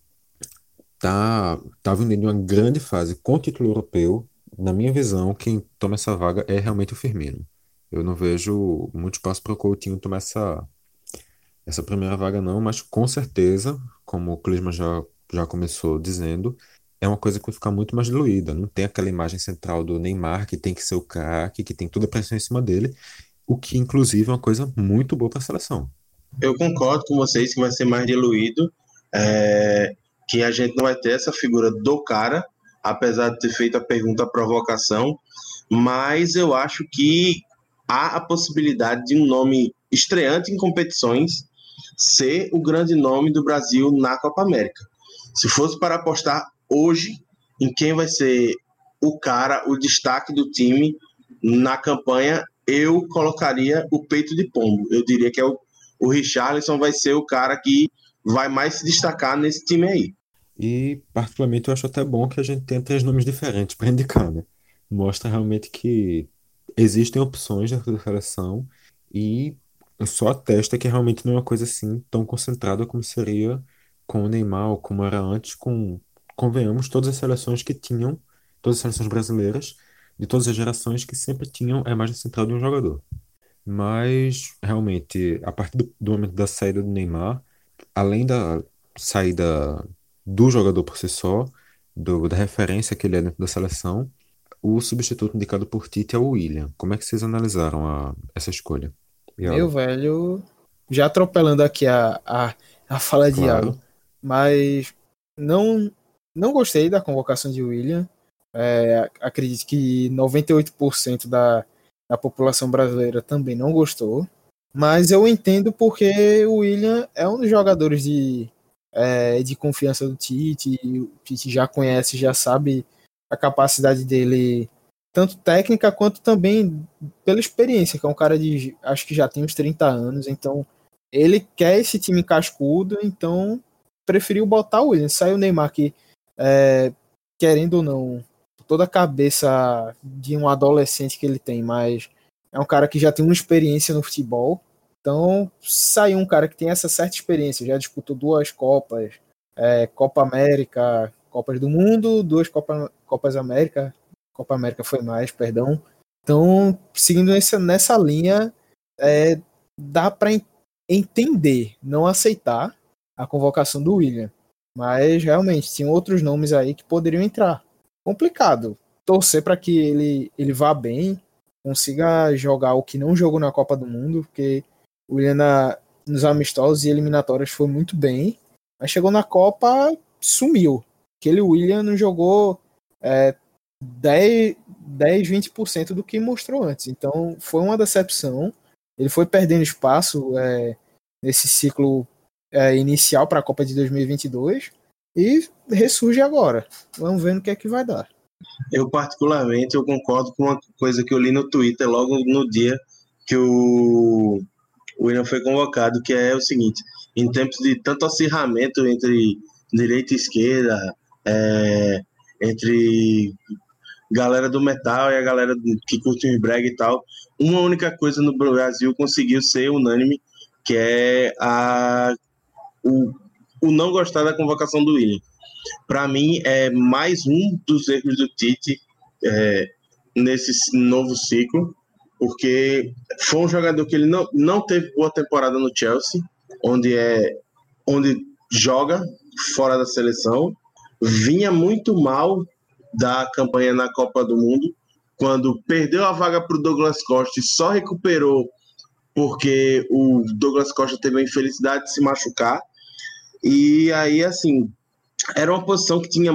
Speaker 7: tá, tá vindo de uma grande fase com o título europeu. Na minha visão, quem toma essa vaga é realmente o Firmino. Eu não vejo muito espaço para o Coutinho tomar essa, essa primeira vaga, não, mas com certeza, como o Klinsmann já, já começou dizendo, é uma coisa que vai ficar muito mais diluída. Não tem aquela imagem central do Neymar, que tem que ser o craque, que tem toda a pressão em cima dele, o que, inclusive, é uma coisa muito boa para a seleção.
Speaker 8: Eu concordo com vocês que vai ser mais diluído, é, que a gente não vai ter essa figura do cara, apesar de ter feito a pergunta a provocação, mas eu acho que há a possibilidade de um nome estreante em competições ser o grande nome do Brasil na Copa América. Se fosse para apostar hoje em quem vai ser o cara, o destaque do time na campanha, eu colocaria o peito de pombo. Eu diria que é o, o Richarlison vai ser o cara que vai mais se destacar nesse time aí.
Speaker 7: E, particularmente, eu acho até bom que a gente tenha três nomes diferentes para indicar, né? Mostra realmente que existem opções dentro da seleção e só atesta que realmente não é uma coisa assim tão concentrada como seria com o Neymar ou como era antes com, convenhamos, todas as seleções que tinham, todas as seleções brasileiras, de todas as gerações que sempre tinham a imagem central de um jogador. Mas, realmente, a partir do, do momento da saída do Neymar, além da saída do jogador por si só, do, da referência que ele é dentro da seleção, o substituto indicado por Tite é o William. Como é que vocês analisaram a, essa escolha?
Speaker 6: Meu velho, já atropelando aqui a, a, a fala de
Speaker 7: Claro.
Speaker 6: Iago, mas não, não gostei da convocação de William. É, acredito que 98% da, da população brasileira também não gostou. Mas eu entendo porque o William é um dos jogadores de, é, de confiança do Tite. O Tite já conhece, já sabe a capacidade dele, tanto técnica quanto também pela experiência, que é um cara de acho que já tem uns 30 anos, então ele quer esse time cascudo, então preferiu botar o William. Saiu o Neymar que, é, querendo ou não, toda a cabeça de um adolescente que ele tem, mas é um cara que já tem uma experiência no futebol. Então saiu um cara que tem essa certa experiência, já disputou duas Copas, é, Copa América, Copas do Mundo, duas Copa, Copas América, Copa América foi mais, perdão. Então, seguindo nessa, nessa linha, é, dá para entender, não aceitar a convocação do William. Mas realmente tinha outros nomes aí que poderiam entrar. Complicado. Torcer para que ele, ele vá bem, consiga jogar o que não jogou na Copa do Mundo, porque o William na, nos amistosos e eliminatórias foi muito bem, mas chegou na Copa, sumiu. Aquele William não jogou é, 10, 10, 20% do que mostrou antes. Então foi uma decepção. Ele foi perdendo espaço é, nesse ciclo é, inicial para a Copa de 2022 e ressurge agora. Vamos ver no que é que vai dar.
Speaker 8: Eu, particularmente, eu concordo com uma coisa que eu li no Twitter logo no dia que o William foi convocado, que é o seguinte, em tempos de tanto acirramento entre direita e esquerda, é, entre galera do metal e a galera que curte o brega e tal, uma única coisa no Brasil conseguiu ser unânime, que é a, o, o não gostar da convocação do William. Para mim, é mais um dos erros do Tite é, nesse novo ciclo, porque foi um jogador que ele não, não teve boa temporada no Chelsea, onde é onde joga fora da seleção, vinha muito mal da campanha na Copa do Mundo, quando perdeu a vaga para o Douglas Costa e só recuperou porque o Douglas Costa teve a infelicidade de se machucar. E aí, assim, era uma posição que tinha,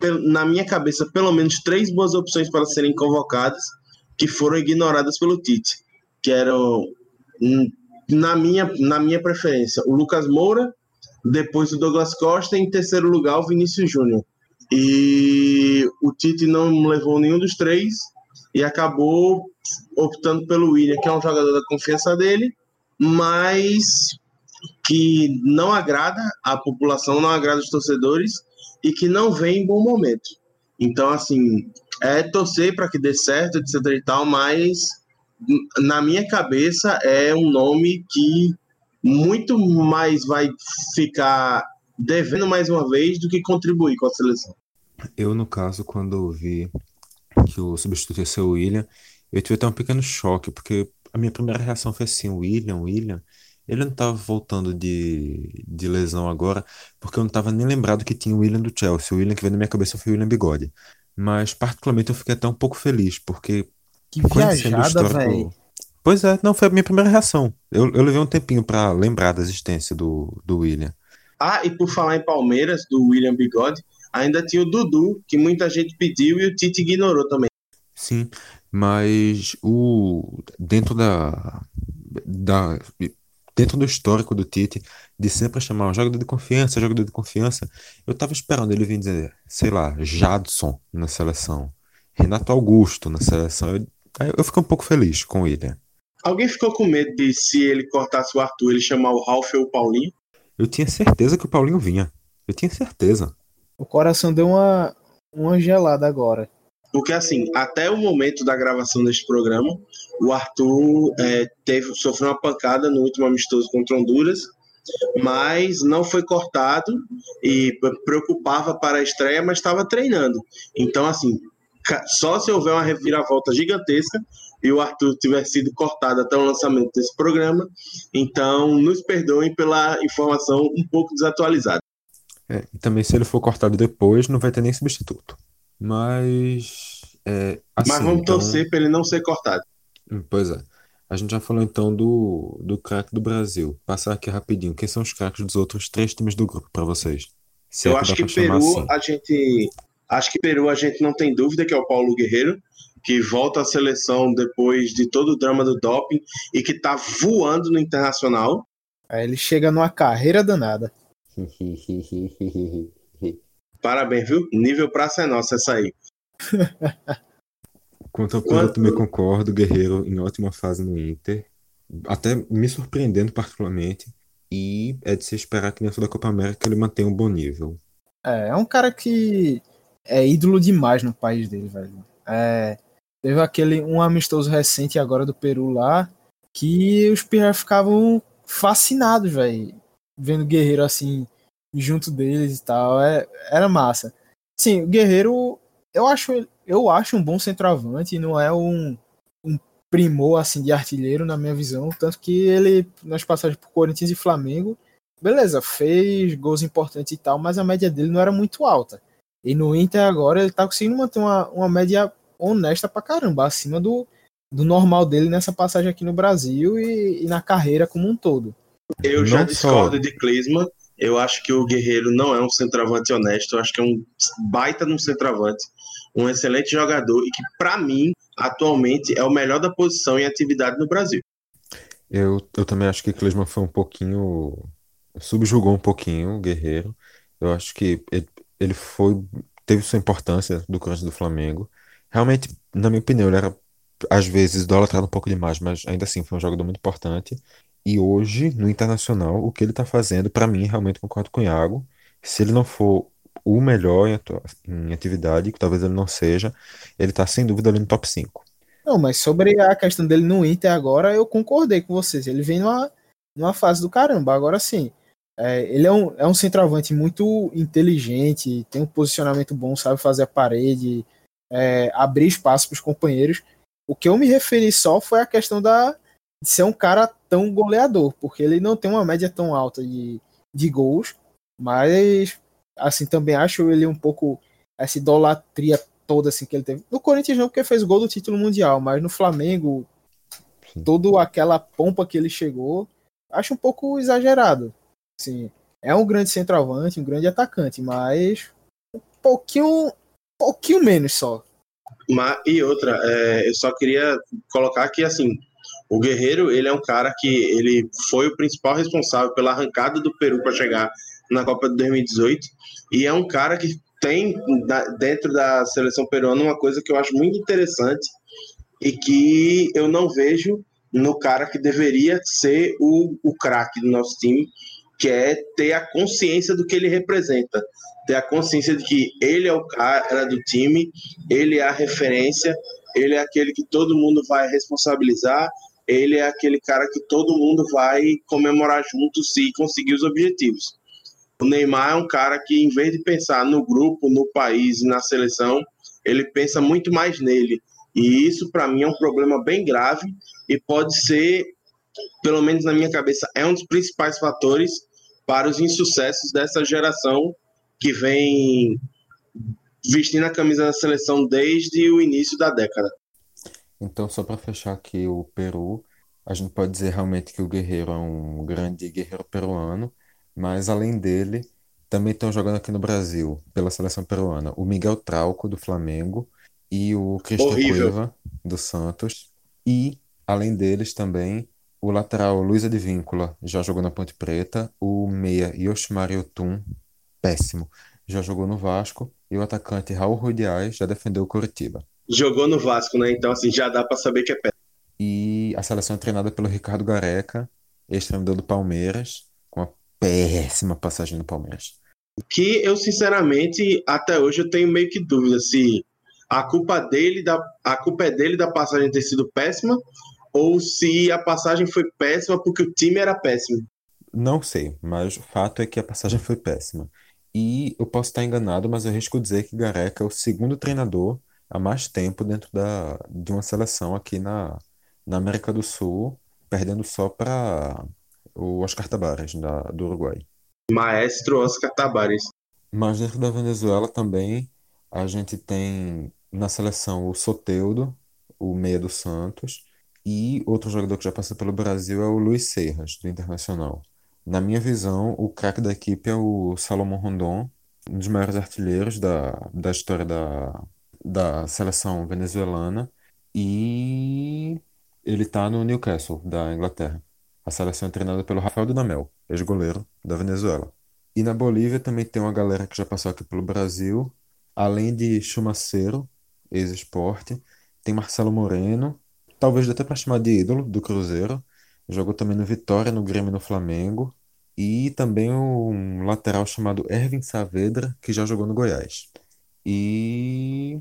Speaker 8: na minha cabeça, pelo menos três boas opções para serem convocadas, que foram ignoradas pelo Tite, que eram, na minha, na minha preferência, o Lucas Moura, depois o Douglas Costa, e em terceiro lugar o Vinícius Júnior. E o Tite não levou nenhum dos três e acabou optando pelo William, que é um jogador da confiança dele, mas que não agrada a população, não agrada os torcedores e que não vem em bom momento. Então, assim, é torcer para que dê certo, etc e tal, mas na minha cabeça, é um nome que muito mais vai ficar devendo mais uma vez do que contribuir com a seleção.
Speaker 7: Eu, no caso, quando eu vi que o substituto ia ser o William, eu tive até um pequeno choque, porque a minha primeira reação foi assim, William, William, ele não estava voltando de, de lesão agora, porque eu não estava nem lembrado que tinha o William do Chelsea. O William que veio na minha cabeça foi o William Bigode. Mas, particularmente, eu fiquei até um pouco feliz, porque
Speaker 6: Que viajada, velho.
Speaker 7: Pois é, não, foi a minha primeira reação. Eu, eu levei um tempinho para lembrar da existência do, do William.
Speaker 8: Ah, e por falar em Palmeiras, do William Bigode, ainda tinha o Dudu, que muita gente pediu e o Tite ignorou também.
Speaker 7: Sim, mas o dentro da, da dentro do histórico do Tite de sempre chamar um jogador de confiança, jogador de confiança, eu tava esperando ele vir dizer, sei lá, Jadson na seleção, Renato Augusto na seleção. Eu, eu fiquei um pouco feliz com ele.
Speaker 8: Alguém ficou com medo de se ele cortasse o Arthur, ele chamar o Ralf ou o Paulinho?
Speaker 7: Eu tinha certeza que o Paulinho vinha. Eu tinha certeza.
Speaker 6: O coração deu uma, uma gelada agora.
Speaker 8: Porque, assim, até o momento da gravação deste programa, o Arthur é, teve, sofreu uma pancada no último amistoso contra Honduras, mas não foi cortado e preocupava para a estreia, mas estava treinando. Então, assim, só se houver uma reviravolta gigantesca e o Arthur tiver sido cortado até o lançamento desse programa, então nos perdoem pela informação um pouco desatualizada.
Speaker 7: É, e também se ele for cortado depois, não vai ter nem substituto. Mas é, assim,
Speaker 8: Mas vamos
Speaker 7: então-
Speaker 8: torcer para ele não ser cortado.
Speaker 7: Hum, Pois é. A gente já falou então do, do craque do Brasil. Passar aqui rapidinho. Quem são os craques dos outros três times do grupo para vocês? Se é
Speaker 8: Eu
Speaker 7: que
Speaker 8: acho que Peru,
Speaker 7: assim.
Speaker 8: a gente. Acho que Peru a gente não tem dúvida que é o Paulo Guerreiro, que volta à seleção depois de todo o drama do doping e que tá voando no internacional.
Speaker 6: Aí ele chega numa carreira danada.
Speaker 8: Parabéns, viu? Nível praça é nossa essa aí. *laughs*
Speaker 7: Quanto ao Peru, eu também concordo. Guerreiro em ótima fase no Inter. Até me surpreendendo particularmente. E é de se esperar que dentro da Copa América ele mantenha um bom nível.
Speaker 6: É, é um cara que é ídolo demais no país dele, velho. É, teve aquele um amistoso recente agora do Peru lá que os PR ficavam fascinados, velho, vendo Guerreiro assim junto deles e tal. É, era massa. Sim, o Guerreiro eu acho eu acho um bom centroavante, não é um, um primor assim de artilheiro na minha visão, tanto que ele nas passagens por Corinthians e Flamengo beleza, fez gols importantes e tal, mas a média dele não era muito alta. E no Inter agora ele tá conseguindo manter uma, uma média honesta pra caramba, acima do, do normal dele nessa passagem aqui no Brasil e, e na carreira como um todo.
Speaker 8: Eu já
Speaker 7: Não
Speaker 8: discordo
Speaker 7: só-
Speaker 8: de Klinsmann. Eu acho que o Guerreiro não é um centroavante honesto. Eu acho que é um baita num centroavante. Um excelente jogador e que, pra mim, atualmente é o melhor da posição em atividade no Brasil.
Speaker 7: Eu, eu também acho que Klinsmann foi um pouquinho. Subjugou um pouquinho o Guerreiro. Eu acho que ele, ele foi. Teve sua importância do e do Flamengo. Realmente, na minha opinião, ele era, às vezes, idolatrado um pouco demais, mas ainda assim foi um jogador muito importante. E hoje, no Internacional, o que ele tá fazendo, pra mim, realmente concordo com o Iago. Se ele não for o melhor em, em atividade, que talvez ele não seja, ele tá sem dúvida ali no top 5.
Speaker 6: Não, mas sobre a questão dele no Inter agora, eu concordei com vocês. Ele vem numa, numa fase do caramba. Agora sim, é, ele é um, é um centroavante muito inteligente, tem um posicionamento bom, sabe fazer a parede, é, abrir espaço para os companheiros. O que eu me referi só foi a questão da, de ser um cara tão goleador, porque ele não tem uma média tão alta de, de gols, mas assim também acho ele um pouco essa idolatria toda assim que ele teve. No Corinthians não, porque fez gol do título mundial, mas no Flamengo, toda aquela pompa que ele chegou, acho um pouco exagerado. Assim, é um grande centroavante, um grande atacante, mas um pouquinho, um pouquinho menos só.
Speaker 8: Mas, e outra, é, eu só queria colocar que, assim, o Guerreiro, ele é um cara que ele foi o principal responsável pela arrancada do Peru para chegar na Copa de 2018 e é um cara que tem dentro da seleção peruana uma coisa que eu acho muito interessante e que eu não vejo no cara que deveria ser o, o craque do nosso time, que é ter a consciência do que ele representa, ter a consciência de que ele é o cara do time, ele é a referência, ele é aquele que todo mundo vai responsabilizar, ele é aquele cara que todo mundo vai comemorar junto se conseguir os objetivos. O Neymar é um cara que, em vez de pensar no grupo, no país e na seleção, ele pensa muito mais nele. E isso, para mim, é um problema bem grave e pode ser, pelo menos na minha cabeça, é um dos principais fatores para os insucessos dessa geração que vem vestindo a camisa da seleção desde o início da década.
Speaker 7: Então, só para fechar aqui o Peru, a gente pode dizer realmente que o Guerreiro é um grande guerreiro peruano, mas além dele, também estão jogando aqui no Brasil, pela seleção peruana, o Miguel Trauco, do Flamengo, e o Cristian. Cueva, do Santos. E, além deles, também o lateral Luiz Advíncula, já jogou na Ponte Preta, o meia Yoshimari Otun, péssimo, já jogou no Vasco, e o atacante Raul Rudiais já defendeu o Coritiba.
Speaker 8: Jogou no Vasco, né? Então, assim, já dá para saber que é pé.
Speaker 7: E a seleção é treinada pelo Ricardo Gareca, ex-treinador do Palmeiras, com uma péssima passagem no Palmeiras.
Speaker 8: Que eu, sinceramente, até hoje eu tenho meio que dúvida se a culpa dele da a culpa é dele da passagem ter sido péssima ou se a passagem foi péssima porque o time era péssimo.
Speaker 7: Não sei, mas o fato é que a passagem foi péssima. E eu posso estar enganado, mas eu arrisco dizer que Gareca é o segundo treinador há mais tempo dentro da, de uma seleção aqui na, na América do Sul, perdendo só para o Oscar Tabares, da, do Uruguai.
Speaker 8: Maestro Oscar Tabares.
Speaker 7: Mas dentro da Venezuela também a gente tem na seleção o Soteldo, o meia do Santos, e outro jogador que já passou pelo Brasil é o Luiz Serras, do Internacional. Na minha visão, o craque da equipe é o Salomão Rondon, um dos maiores artilheiros da, da história da, da seleção venezuelana, e ele está no Newcastle, da Inglaterra. A seleção é treinada pelo Rafael Dudamel, ex-goleiro da Venezuela. E na Bolívia também tem uma galera que já passou aqui pelo Brasil, além de Chumaceiro, ex-esporte, tem Marcelo Moreno, talvez até para chamar de ídolo do Cruzeiro, jogou também no Vitória, no Grêmio e no Flamengo, e também um lateral chamado Ervin Saavedra, que já jogou no Goiás. E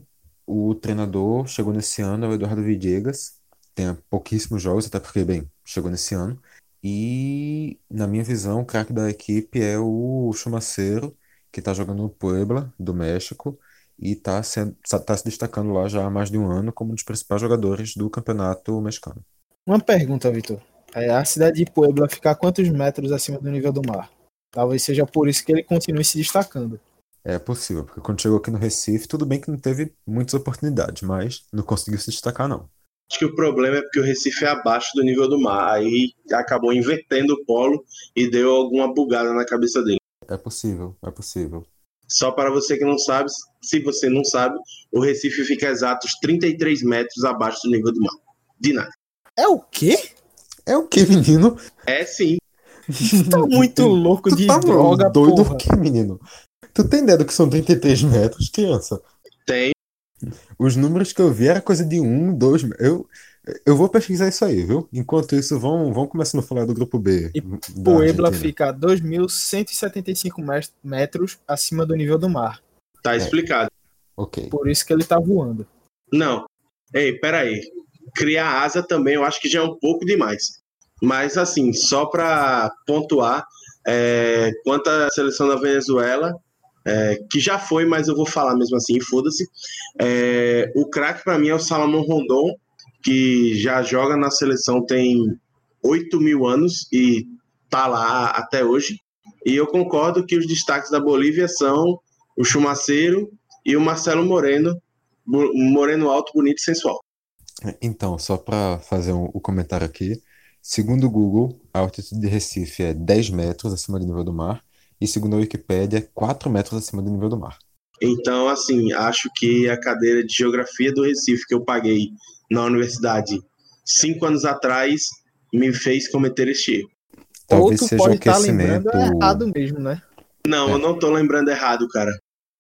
Speaker 7: o treinador chegou nesse ano, é o Eduardo Villegas, tem pouquíssimos jogos, até porque, bem, chegou nesse ano. E, na minha visão, o craque da equipe é o Chumaceiro, que está jogando no Puebla, do México, e está se, tá se destacando lá já há mais de um ano como um dos principais jogadores do campeonato mexicano.
Speaker 6: Uma pergunta, Vitor. É, a cidade de Puebla fica a quantos metros acima do nível do mar? Talvez seja por isso que ele continue se destacando.
Speaker 7: É possível, porque quando chegou aqui no Recife, tudo bem que não teve muitas oportunidades, mas não conseguiu se destacar, não.
Speaker 8: Acho que o problema é porque o Recife é abaixo do nível do mar. Aí acabou invertendo o polo e deu alguma bugada na cabeça dele.
Speaker 7: É possível, é possível.
Speaker 8: Só para você que não sabe, se você não sabe, o Recife fica exatos 33 metros abaixo do nível do mar. De nada.
Speaker 6: É o quê?
Speaker 7: É o que, menino?
Speaker 8: É sim.
Speaker 6: Tu tá muito *laughs* louco
Speaker 7: Tu
Speaker 6: de
Speaker 7: tá
Speaker 6: droga,
Speaker 7: doido
Speaker 6: porra.
Speaker 7: o que, menino? Tu tem ideia do que são 33 metros, criança?
Speaker 8: Tem.
Speaker 7: Os números que eu vi era coisa de 1, 2. Eu, eu vou pesquisar isso aí, viu? Enquanto isso, vão, vão começando a falar do grupo B.
Speaker 6: E Puebla fica a 2.175 mes- metros acima do nível do mar.
Speaker 8: Tá explicado.
Speaker 7: Ok.
Speaker 6: Por isso que ele tá voando.
Speaker 8: Não. Ei, peraí. Criar asa também eu acho que já é um pouco demais. Mas, assim, só para pontuar, é, quanto à seleção da Venezuela, é, que já foi, mas eu vou falar mesmo assim, foda-se. É, o craque para mim é o Salomão Rondon, que já joga na seleção tem 8 mil anos e tá lá até hoje. E eu concordo que os destaques da Bolívia são o Chumaceiro e o Marcelo Moreno, moreno alto, bonito e sensual.
Speaker 7: Então, só para fazer um- o comentário aqui, segundo o Google, a altitude de Recife é 10 metros acima do nível do mar, e segundo a Wikipédia, é 4 metros acima do nível do mar.
Speaker 8: Então, assim, acho que a cadeira de geografia do Recife que eu paguei na universidade cinco anos atrás me fez cometer este erro.
Speaker 7: Talvez
Speaker 6: Ou tu
Speaker 7: seja o
Speaker 6: pode estar
Speaker 7: aquecimento.
Speaker 6: lembrando errado mesmo, né?
Speaker 8: Não,
Speaker 7: É.
Speaker 8: eu não tô lembrando errado, cara.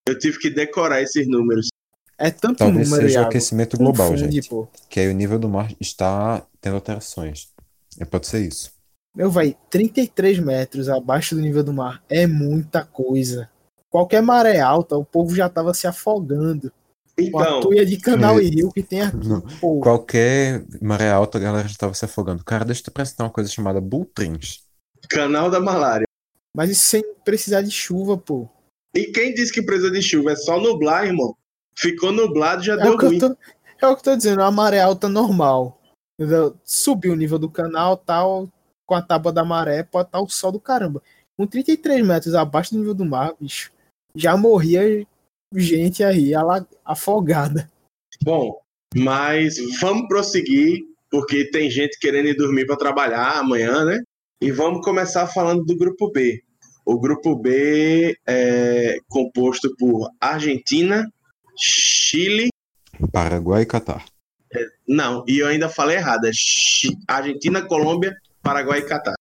Speaker 8: Eu tive que decorar esses números.
Speaker 6: É tanto
Speaker 7: Talvez
Speaker 6: número,
Speaker 7: seja o aquecimento global,
Speaker 6: Confunde,
Speaker 7: gente.
Speaker 6: pô.
Speaker 7: Que aí o nível do mar está tendo alterações. É, pode ser isso.
Speaker 6: Meu, vai, 33 metros abaixo do nível do mar é muita coisa. Qualquer maré alta, o povo já tava se afogando. Com a
Speaker 8: Então,
Speaker 6: tuia de canal
Speaker 7: é.
Speaker 6: e rio que tem aqui.
Speaker 7: Não. Qualquer maré alta, a galera já estava se afogando. Cara, deixa eu te apresentar uma coisa chamada Bulltrins.
Speaker 8: canal da malária.
Speaker 6: mas isso sem precisar de chuva, pô.
Speaker 8: E quem disse que precisa de chuva? É só nublar, irmão. Ficou nublado, já
Speaker 6: É
Speaker 8: deu ruim.
Speaker 6: tô, é o que eu tô dizendo, a maré alta normal. Subiu o nível do canal, tal, com a tábua da maré, pode estar o sol do caramba. Com 33 metros abaixo do nível do mar, bicho, já morria gente aí afogada.
Speaker 8: Bom, mas vamos prosseguir, porque tem gente querendo ir dormir para trabalhar amanhã, né? E vamos começar falando do grupo B. O grupo B é composto por Argentina, Chile.
Speaker 7: Paraguai e Catar.
Speaker 8: Não, e eu ainda falei errado. É Argentina, Colômbia, Paraguai e Catar.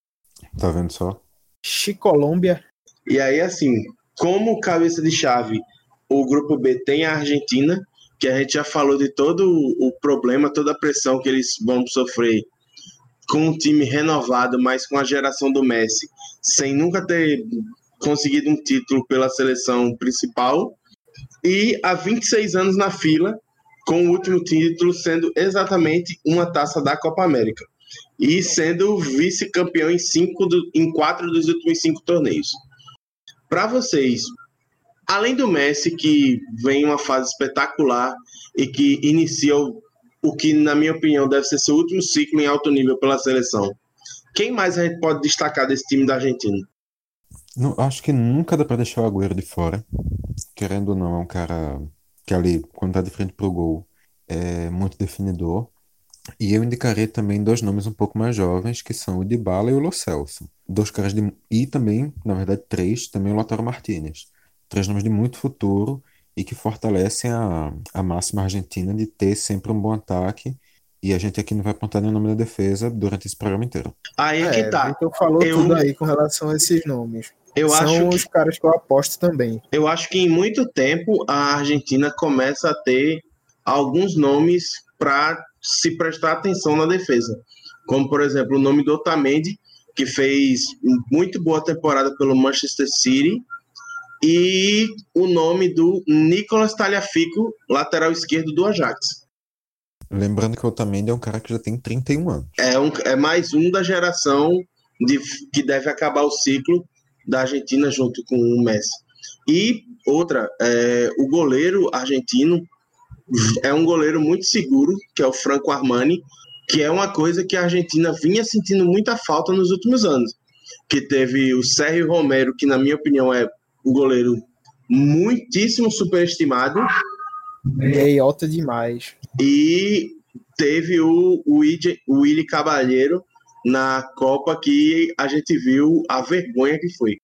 Speaker 7: Tá vendo só?
Speaker 6: Chicolômbia,
Speaker 8: E aí, assim, como cabeça de chave, o grupo B tem a Argentina, que a gente já falou de todo o problema, toda a pressão que eles vão sofrer com um time renovado, mas com a geração do Messi, sem nunca ter conseguido um título pela seleção principal, e há 26 anos na fila, com o último título sendo exatamente uma taça da Copa América e sendo vice-campeão em, cinco em quatro dos últimos cinco torneios. Para vocês, além do Messi, que vem em uma fase espetacular e que inicia o, o que, na minha opinião, deve ser seu último ciclo em alto nível pela seleção, quem mais a gente pode destacar desse time da Argentina?
Speaker 7: Não, acho que nunca dá pra deixar o Agüero de fora. Querendo ou não, é um cara que ali, quando tá de frente pro gol, é muito definidor. E eu indicaria também dois nomes um pouco mais jovens, que são o Dybala e o Lo Celso. Dois caras de... E também, na verdade, três, também o Lautaro Martinez. Três nomes de muito futuro e que fortalecem a, a máxima argentina de ter sempre um bom ataque. E a gente aqui não vai apontar nenhum nome da defesa durante esse programa inteiro.
Speaker 8: Aí é que
Speaker 6: É,
Speaker 8: tá.
Speaker 6: Vitor falou
Speaker 8: Eu-
Speaker 6: tudo aí com relação a esses nomes.
Speaker 8: Eu
Speaker 6: São
Speaker 8: acho,
Speaker 6: os caras que eu aposto também.
Speaker 8: eu acho que em muito tempo a Argentina começa a ter alguns nomes para se prestar atenção na defesa. Como, por exemplo, o nome do Otamendi, que fez muito boa temporada pelo Manchester City, e o nome do Nicolas Talhafico, lateral esquerdo do Ajax.
Speaker 7: Lembrando que o Otamendi é um cara que já tem 31 anos.
Speaker 8: É, um, é mais um da geração de, que deve acabar o ciclo da Argentina junto com o Messi. E outra, é, o goleiro argentino é um goleiro muito seguro, que é o Franco Armani, que é uma coisa que a Argentina vinha sentindo muita falta nos últimos anos. Que teve o Sérgio Romero, que na minha opinião é um goleiro muitíssimo superestimado,
Speaker 6: Meiota demais.
Speaker 8: e teve o, o, Ide- o Willy Cabalheiro na Copa que a gente viu a vergonha que foi.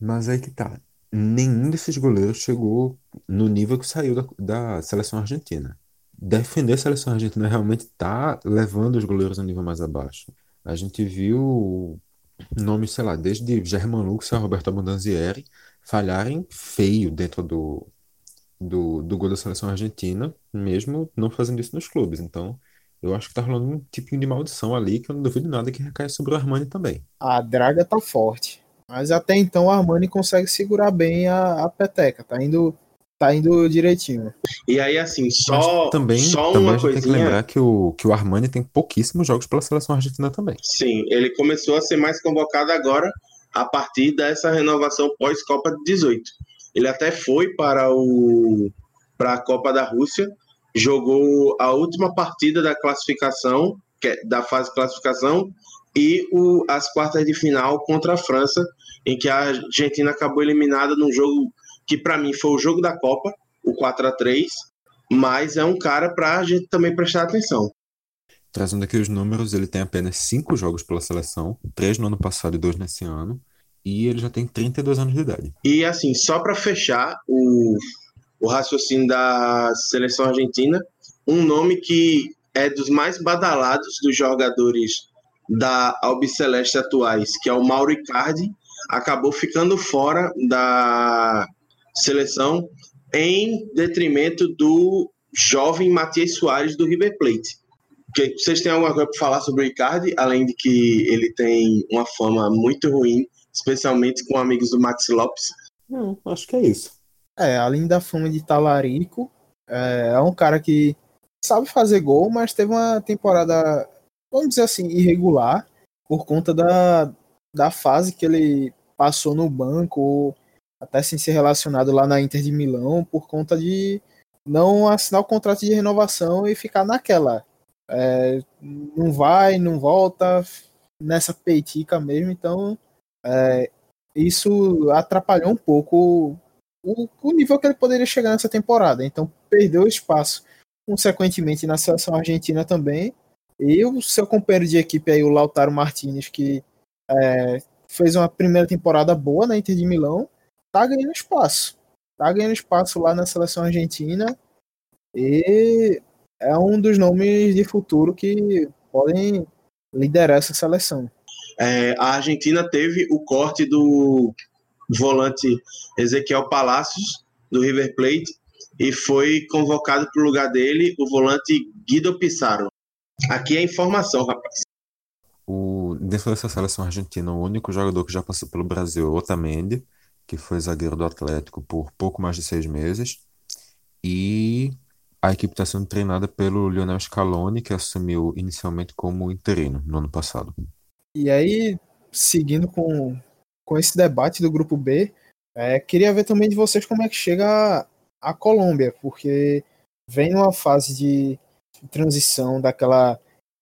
Speaker 7: Mas aí que tá. Nenhum desses goleiros chegou no nível que saiu da, da seleção argentina. Defender a seleção argentina realmente tá levando os goleiros a um nível mais abaixo. A gente viu nomes, sei lá, desde German Lux a Roberto Abondanzieri falharem feio dentro do, do, do gol da seleção argentina, mesmo não fazendo isso nos clubes. Então, eu acho que tá rolando um tipinho de maldição ali que eu não duvido nada que recai sobre o Armani também.
Speaker 6: A draga tá forte. Mas até então o Armani consegue segurar bem a, a peteca. Tá indo, tá indo direitinho.
Speaker 8: E aí, assim,
Speaker 7: Mas
Speaker 8: só,
Speaker 7: também,
Speaker 8: só
Speaker 7: também
Speaker 8: uma
Speaker 7: a gente tem que
Speaker 8: coisinha.
Speaker 7: lembrar que o, que o Armani tem pouquíssimos jogos pela seleção argentina também.
Speaker 8: Sim, ele começou a ser mais convocado agora a partir dessa renovação pós-Copa de 18. Ele até foi para o para a Copa da Rússia, jogou a última partida da classificação, que é da fase de classificação, e o, as quartas de final contra a França, em que a Argentina acabou eliminada num jogo que para mim foi o jogo da Copa, o 4 a 3 mas é um cara para a gente também prestar atenção.
Speaker 7: Trazendo aqui os números, ele tem apenas cinco jogos pela seleção, três no ano passado e dois nesse ano, e ele já tem 32 anos de idade.
Speaker 8: E assim, só para fechar o, o raciocínio da seleção argentina, um nome que é dos mais badalados dos jogadores da Albiceleste atuais, que é o Mauro Icardi, acabou ficando fora da seleção em detrimento do jovem Matias Soares do River Plate. que, vocês têm alguma coisa para falar sobre o Icardi, além de que ele tem uma fama muito ruim, especialmente com amigos do Maxi Lopes?
Speaker 7: Não, acho que é isso.
Speaker 6: É, além da fama de talarico, é, é um cara que sabe fazer gol, mas teve uma temporada, vamos dizer assim, irregular, por conta da, da fase que ele passou no banco, até sem ser relacionado lá na Inter de Milão, por conta de não assinar o contrato de renovação e ficar naquela. É, não vai, não volta, nessa peitica mesmo, então é, isso atrapalhou um pouco o, o, nível que ele poderia chegar nessa temporada. Então perdeu espaço, consequentemente, na seleção argentina também. E o seu companheiro de equipe aí, o Lautaro Martinez, que é, fez uma primeira temporada boa na Inter de Milão, tá ganhando espaço. Tá ganhando espaço lá na seleção argentina. E é um dos nomes de futuro que podem liderar essa seleção.
Speaker 8: É, a Argentina teve o corte do volante Ezequiel Palacios, do River Plate, e foi convocado para o lugar dele o volante Guido Pissarro. Aqui é informação, rapaz.
Speaker 7: Dentro dessa seleção argentina, o único jogador que já passou pelo Brasil é Otamendi, que foi zagueiro do Atlético por pouco mais de seis meses. E a equipe está sendo treinada pelo Lionel Scaloni, que assumiu inicialmente como interino no ano passado.
Speaker 6: E aí, seguindo com, com esse debate do grupo B, é, queria ver também de vocês como é que chega a, a Colômbia, porque vem numa fase de transição daquela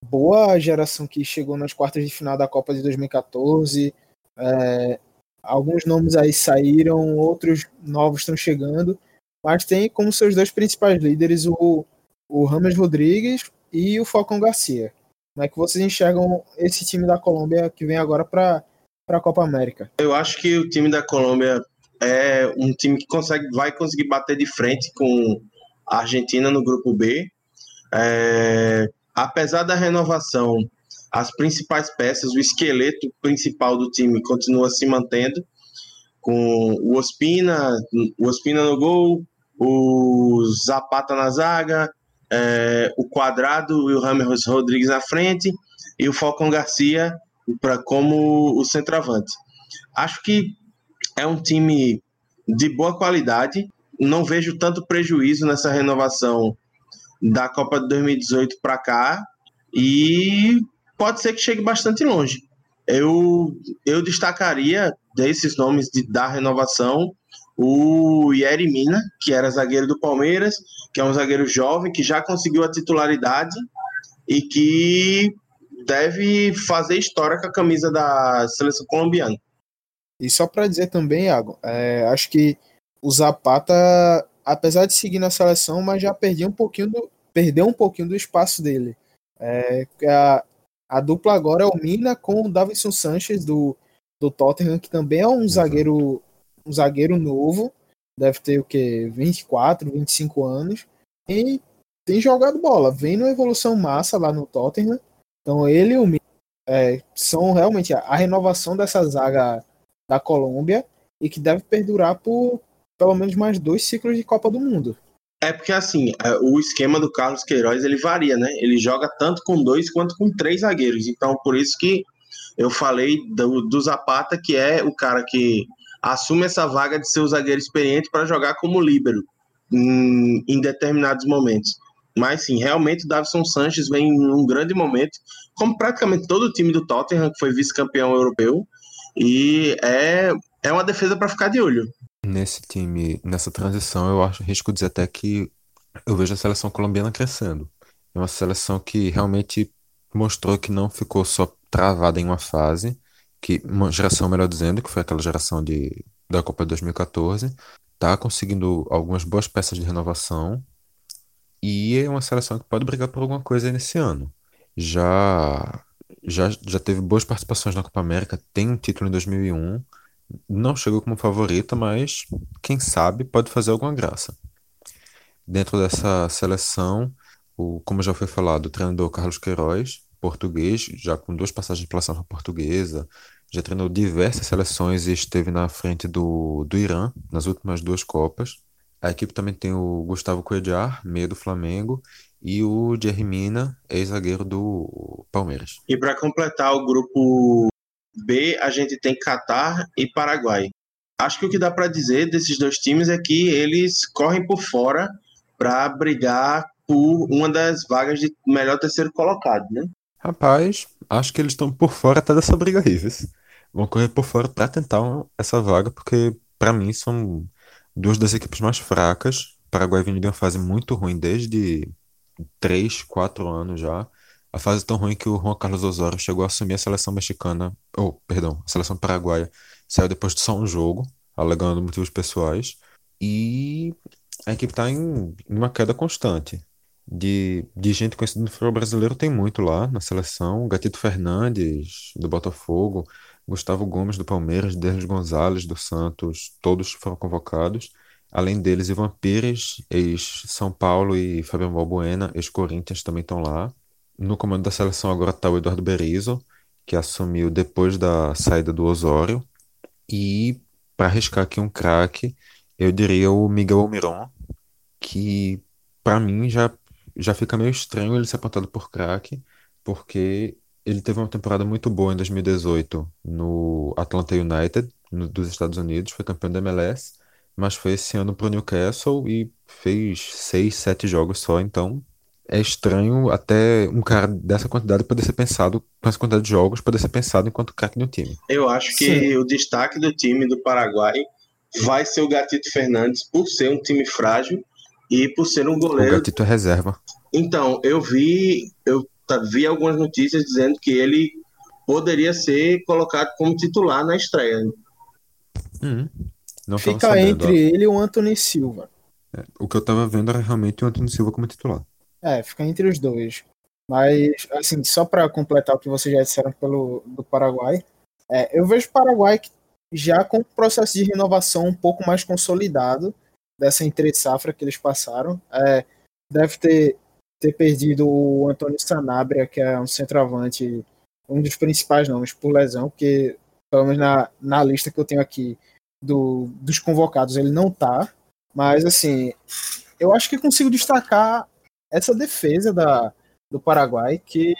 Speaker 6: boa geração que chegou nas quartas de final da Copa de 2014. É, alguns nomes aí saíram, outros novos estão chegando, mas tem como seus dois principais líderes o, o Rames Rodrigues e o Falcão Garcia. Como é que vocês enxergam esse time da Colômbia que vem agora para a Copa América?
Speaker 8: Eu acho que o time da Colômbia é um time que consegue, vai conseguir bater de frente com a Argentina no grupo B. É, apesar da renovação, as principais peças, o esqueleto principal do time continua se mantendo, com o Ospina, o Ospina no gol, o Zapata na zaga, é, o Quadrado e o Rames Rodrigues na frente e o Falcão Garcia para como o centroavante. Acho que é um time de boa qualidade. Não vejo tanto prejuízo nessa renovação da Copa de 2018 para cá e pode ser que chegue bastante longe. Eu, eu destacaria desses nomes de, da renovação o Yeri Mina, que era zagueiro do Palmeiras, que é um zagueiro jovem, que já conseguiu a titularidade e que deve fazer história com a camisa da seleção colombiana.
Speaker 6: E só para dizer também, Iago, é, acho que o Zapata, apesar de seguir na seleção, mas já perdeu um pouquinho do, perdeu um pouquinho do espaço dele. É, a, a dupla agora é o Mina com o Davinson Sanches do, do Tottenham, que também é um zagueiro um zagueiro novo, deve ter o que 24, 25 anos e tem jogado bola, vem numa evolução massa lá no Tottenham. Então ele e o Mina é, são realmente a, a renovação dessa zaga da Colômbia e que deve perdurar por pelo menos mais dois ciclos de Copa do Mundo.
Speaker 8: É porque assim, é, o esquema do Carlos Queiroz ele varia, né? Ele joga tanto com dois quanto com três zagueiros. Então, por isso que eu falei do, do Zapata, que é o cara que assume essa vaga de ser o zagueiro experiente para jogar como líbero em, em, determinados momentos. Mas sim, realmente o Davison Sanches vem em um grande momento, como praticamente todo o time do Tottenham, que foi vice-campeão europeu, e é, é uma defesa para ficar de olho.
Speaker 7: Nesse time, nessa transição, eu acho risco dizer até que eu vejo a seleção colombiana crescendo. É uma seleção que realmente mostrou que não ficou só travada em uma fase, que uma geração, melhor dizendo, que foi aquela geração de, da Copa de 2014, tá conseguindo algumas boas peças de renovação e é uma seleção que pode brigar por alguma coisa nesse ano. Já, já, já teve boas participações na Copa América, tem um título em 2001, não chegou como favorita, mas quem sabe pode fazer alguma graça. Dentro dessa seleção, o, como já foi falado, o treinador Carlos Queiroz português, já com duas passagens pela seleção portuguesa, já treinou diversas seleções e esteve na frente do, do Irã nas últimas duas Copas. A equipe também tem o Gustavo Cuellar, meio do Flamengo, e o Jerry Mina, ex-zagueiro do Palmeiras.
Speaker 8: E para completar o grupo B, a gente tem Catar e Paraguai. Acho que o que dá para dizer desses dois times é que eles correm por fora para brigar por uma das vagas de melhor terceiro colocado, né?
Speaker 7: Rapaz, acho que eles estão por fora até dessa briga aí? Vão correr por fora para tentar essa vaga, porque para mim são duas das equipes mais fracas. Paraguai vindo de uma fase muito ruim desde 3, 4 anos já. A fase tão ruim que o Juan Carlos Osório chegou a assumir a seleção mexicana, ou, perdão, a seleção paraguaia, saiu depois de só um jogo, alegando motivos pessoais. E a equipe está em, em uma queda constante. De, de gente conhecida no futebol brasileiro tem muito lá na seleção. Gatito Fernandes, do Botafogo, Gustavo Gomes, do Palmeiras, Denis Gonzalez, do Santos, todos foram convocados. Além deles, Ivan Pires, ex-São Paulo, e Fabiano Balbuena, ex-Corinthians, também estão lá. No comando da seleção agora está o Eduardo Berizzo, que assumiu depois da saída do Osório. E, para arriscar aqui um craque, eu diria o Miguel Almiron, que para mim já, já fica meio estranho ele ser apontado por craque, porque ele teve uma temporada muito boa em 2018 no Atlanta United, no, dos Estados Unidos, foi campeão da MLS, mas foi esse ano pro Newcastle e fez seis, sete jogos só, então é estranho até um cara dessa quantidade poder ser pensado, com essa quantidade de jogos, poder ser pensado enquanto craque no time.
Speaker 8: Eu acho que Sim. o destaque do time do Paraguai vai ser o Gatito Fernandes por ser um time frágil e por ser um goleiro.
Speaker 7: O Gatito é reserva.
Speaker 8: Então, eu vi, eu vi algumas notícias dizendo que ele poderia ser colocado como titular na estreia.
Speaker 7: Hum,
Speaker 6: Fica sabendo, entre ó. ele e o Anthony Silva.
Speaker 7: É, o que eu tava vendo era realmente o Anthony Silva como titular.
Speaker 6: É, fica entre os dois. Mas, assim, só para completar o que vocês já disseram pelo do Paraguai, é, eu vejo o Paraguai já com o processo de renovação um pouco mais consolidado dessa entre safra que eles passaram. É, deve ter, ter perdido o Antônio Sanabria, que é um centroavante, um dos principais nomes por lesão, porque, pelo menos na, na lista que eu tenho aqui do, dos convocados, ele não tá. Mas, assim, eu acho que consigo destacar essa defesa da, do Paraguai, que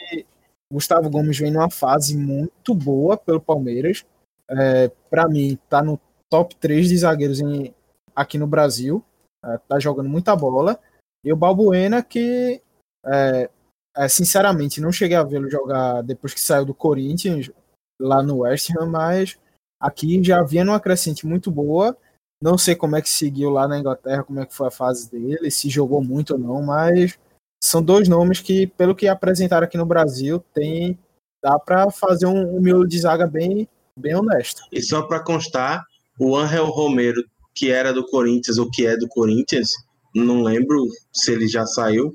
Speaker 6: Gustavo Gomes vem numa fase muito boa pelo Palmeiras. É, para mim, tá no top 3 de zagueiros em, aqui no Brasil. É, tá jogando muita bola. E o Balbuena, que é, é, sinceramente não cheguei a vê-lo jogar depois que saiu do Corinthians, lá no West Ham, mas aqui já vinha numa crescente muito boa. Não sei como é que seguiu lá na Inglaterra, como é que foi a fase dele, se jogou muito ou não, mas são dois nomes que, pelo que apresentaram aqui no Brasil, tem dá para fazer um, um miolo de zaga bem, bem honesto.
Speaker 8: E só para constar, o Angel Romero, que era do Corinthians ou que é do Corinthians, não lembro se ele já saiu,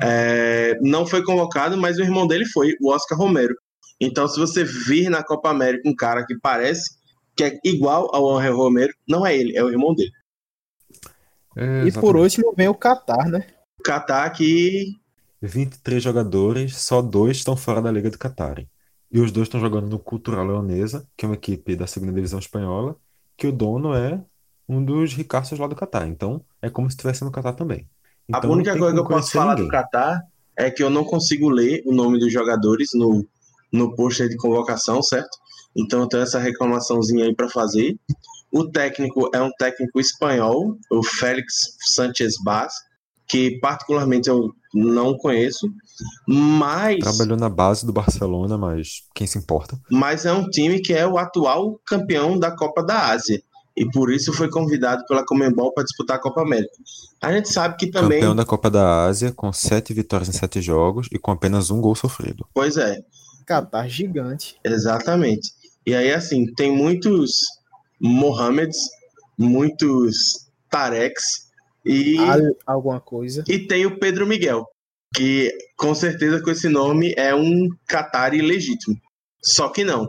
Speaker 8: é, não foi convocado, mas o irmão dele foi, o Oscar Romero. Então, se você vir na Copa América um cara que parece que é igual ao Angel Romero, não é ele, é o irmão dele.
Speaker 6: É, e por último vem o Qatar, né?
Speaker 8: O Qatar que.
Speaker 7: 23 jogadores, só dois estão fora da Liga do Qatar. E os dois estão jogando no Cultural Leonesa, que é uma equipe da segunda divisão espanhola, que o dono é um dos ricaços lá do Qatar. Então, é como se estivesse no Qatar também. Então,
Speaker 8: a única coisa que eu posso falar ninguém. do Qatar é que eu não consigo ler o nome dos jogadores no, no pôster de convocação, certo? Então eu tenho essa reclamaçãozinha aí para fazer. O técnico é um técnico espanhol, o Félix Sánchez Bas, que particularmente eu não conheço, mas
Speaker 7: trabalhou na base do Barcelona, mas quem se importa?
Speaker 8: Mas é um time que é o atual campeão da Copa da Ásia e por isso foi convidado pela Comembol para disputar a Copa América. A gente sabe que também
Speaker 7: campeão da Copa da Ásia com sete vitórias em sete jogos e com apenas um gol sofrido.
Speaker 8: Pois é.
Speaker 6: Catar gigante.
Speaker 8: Exatamente. E aí, assim, tem muitos Mohameds, muitos Tareks e.
Speaker 6: alguma coisa.
Speaker 8: E tem o Pedro Miguel, que com certeza com esse nome é um Qatar ilegítimo. Só que não.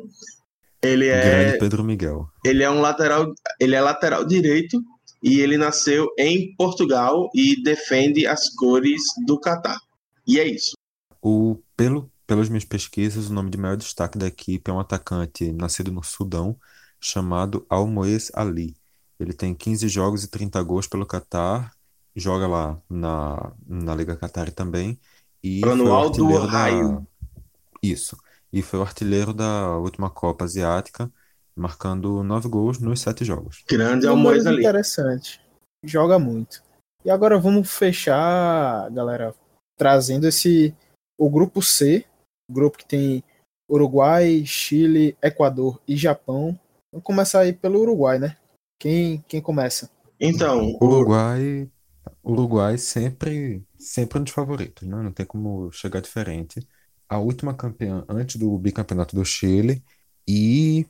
Speaker 8: Ele é.
Speaker 7: Grande Pedro Miguel.
Speaker 8: Ele é um lateral. Ele é lateral direito e ele nasceu em Portugal e defende as cores do Qatar. E é isso.
Speaker 7: O, pelo pelas minhas pesquisas, o nome de maior destaque da equipe é um atacante nascido no Sudão, chamado Almoez Ali. Ele tem 15 jogos e 30 gols pelo Catar, joga lá na, na Liga Qatar também. E foi o
Speaker 8: Anual do
Speaker 7: artilheiro da.
Speaker 8: Ohio.
Speaker 7: Isso. E foi o artilheiro da última Copa Asiática, marcando nove gols nos sete jogos.
Speaker 8: Grande é Moisés ali.
Speaker 6: interessante. Joga muito. E agora vamos fechar, galera, trazendo esse o grupo C, grupo que tem Uruguai, Chile, Equador e Japão. Vamos começar aí pelo Uruguai, né? Quem, quem começa?
Speaker 8: Então, o
Speaker 7: Uruguai, Uruguai sempre, sempre um dos favoritos, né? Não tem como chegar diferente. A última campeã antes do bicampeonato do Chile e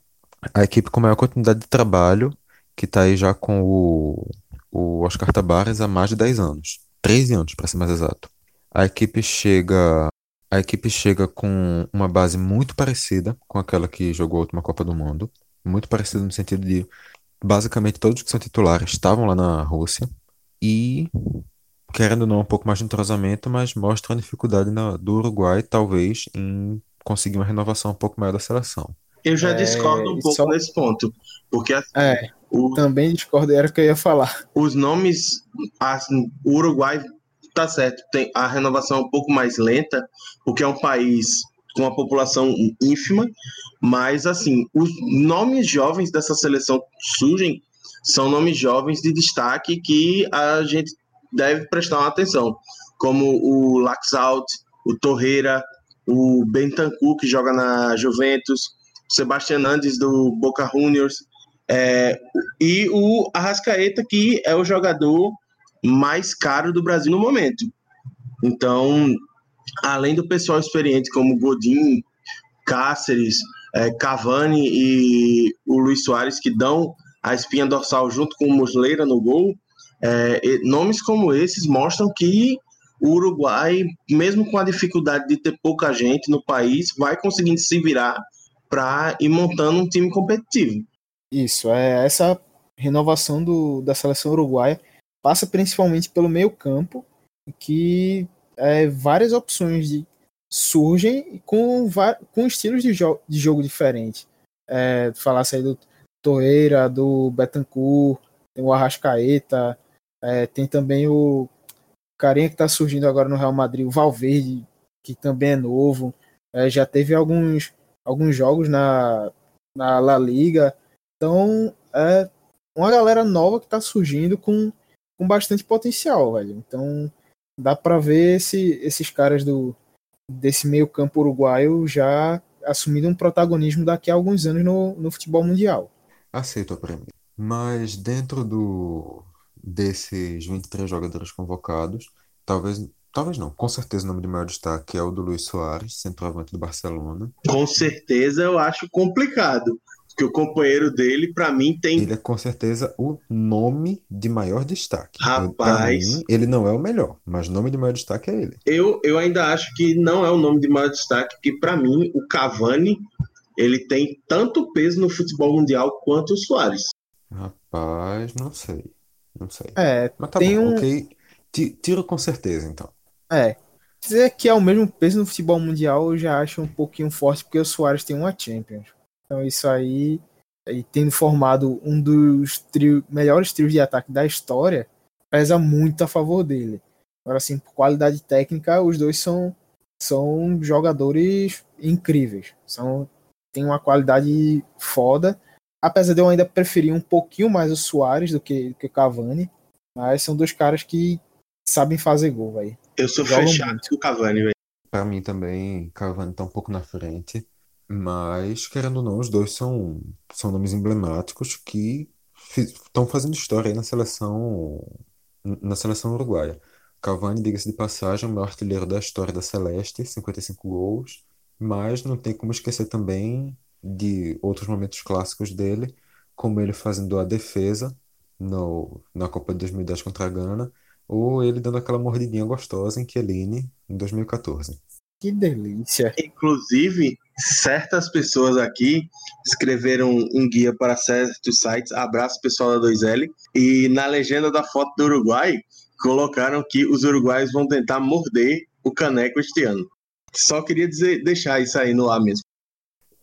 Speaker 7: a equipe com maior continuidade de trabalho, que está aí já com o, o Oscar Tabares há mais de 10 anos. 13 anos, para ser mais exato. A equipe chega, a equipe chega com uma base muito parecida com aquela que jogou a última Copa do Mundo. Muito parecida no sentido de basicamente todos que são titulares estavam lá na Rússia e querendo ou não um pouco mais de entrosamento, mas mostra a dificuldade na- do Uruguai talvez em conseguir uma renovação um pouco maior da seleção.
Speaker 8: eu já
Speaker 6: É,
Speaker 8: discordo um pouco
Speaker 6: só-
Speaker 8: nesse ponto. Porque assim,
Speaker 6: É,
Speaker 8: o-
Speaker 6: também discordo, era o que eu ia falar.
Speaker 8: os nomes, assim, o Uruguai tá certo, tem a renovação é um pouco mais lenta, porque é um país com uma população ínfima, mas assim, os nomes jovens dessa seleção surgem são nomes jovens de destaque que a gente deve prestar uma atenção, como o Laxalt, o Torreira, o Bentancur, que joga na Juventus, o Sebastian Andes do Boca Juniors, é, e o Arrascaeta, que é o jogador mais caro do Brasil no momento. Então, além do pessoal experiente como Godin, Cáceres, é, Cavani e o Luiz Soares, que dão a espinha dorsal junto com o Musleira no gol, é, nomes como esses mostram que o Uruguai, mesmo com a dificuldade de ter pouca gente no país, vai conseguindo se virar para ir montando um time competitivo.
Speaker 6: Isso, é essa renovação do, da seleção uruguaia passa principalmente pelo meio campo, que é, várias opções de, surgem com, com estilos de, jo de jogo diferentes. É, falasse aí do Torreira, do Betancourt, tem o Arrascaeta, é, tem também o carinha que está surgindo agora no Real Madrid, o Valverde, que também é novo, é, já teve alguns, alguns jogos na, na La Liga, então é uma galera nova que tá surgindo com, com bastante potencial, velho. Então dá para ver esse, esses caras do desse meio campo uruguaio já assumindo um protagonismo daqui a alguns anos no, no futebol mundial.
Speaker 7: Aceito a premissa. Mas dentro do desses 23 jogadores convocados, talvez, talvez não, com certeza o nome de maior destaque é o do Luiz Soares, centroavante do Barcelona.
Speaker 8: Com certeza eu acho complicado. Porque o companheiro dele, para mim, tem.
Speaker 7: Ele é com certeza o nome de maior destaque.
Speaker 8: Rapaz.
Speaker 7: Mim, ele não é o melhor, mas o nome de maior destaque é ele.
Speaker 8: Eu, eu ainda acho que não é o nome de maior destaque, que para mim o Cavani ele tem tanto peso no futebol mundial quanto o Soares.
Speaker 7: Rapaz, não sei. Não sei.
Speaker 6: É,
Speaker 7: Mas tá
Speaker 6: tem
Speaker 7: bom,
Speaker 6: um-
Speaker 7: ok. Ti- Tiro com certeza, então.
Speaker 6: é. Dizer que é o mesmo peso no futebol mundial eu já acho um pouquinho forte, porque o Soares tem uma Champions. Então isso aí, e tendo formado um dos trio, melhores trios de ataque da história, pesa muito a favor dele. Agora, assim, por qualidade técnica, os dois são, são jogadores incríveis. São, tem uma qualidade foda. Apesar de eu ainda preferir um pouquinho mais o Soares do que, do que o Cavani. Mas são dois caras que sabem fazer gol, velho.
Speaker 8: Eu sou
Speaker 6: Jogam
Speaker 8: fechado
Speaker 6: muito.
Speaker 8: com o Cavani, velho.
Speaker 7: Pra mim também, Cavani tá um pouco na frente, mas querendo ou não, os dois são, são nomes emblemáticos que estão fazendo história aí na seleção na seleção uruguaia. Cavani, diga-se de passagem, é o maior artilheiro da história da Celeste, 55 gols, mas não tem como esquecer também de outros momentos clássicos dele, como ele fazendo a defesa no, na Copa de 2010 contra a Gana, ou ele dando aquela mordidinha gostosa em Chiellini em 2014.
Speaker 6: Que delícia.
Speaker 8: Inclusive, certas pessoas aqui escreveram um guia para certos sites. Abraço pessoal da 2L. E na legenda da foto do Uruguai, colocaram que os uruguaios vão tentar morder o caneco este ano. Só queria dizer, deixar isso aí no ar mesmo.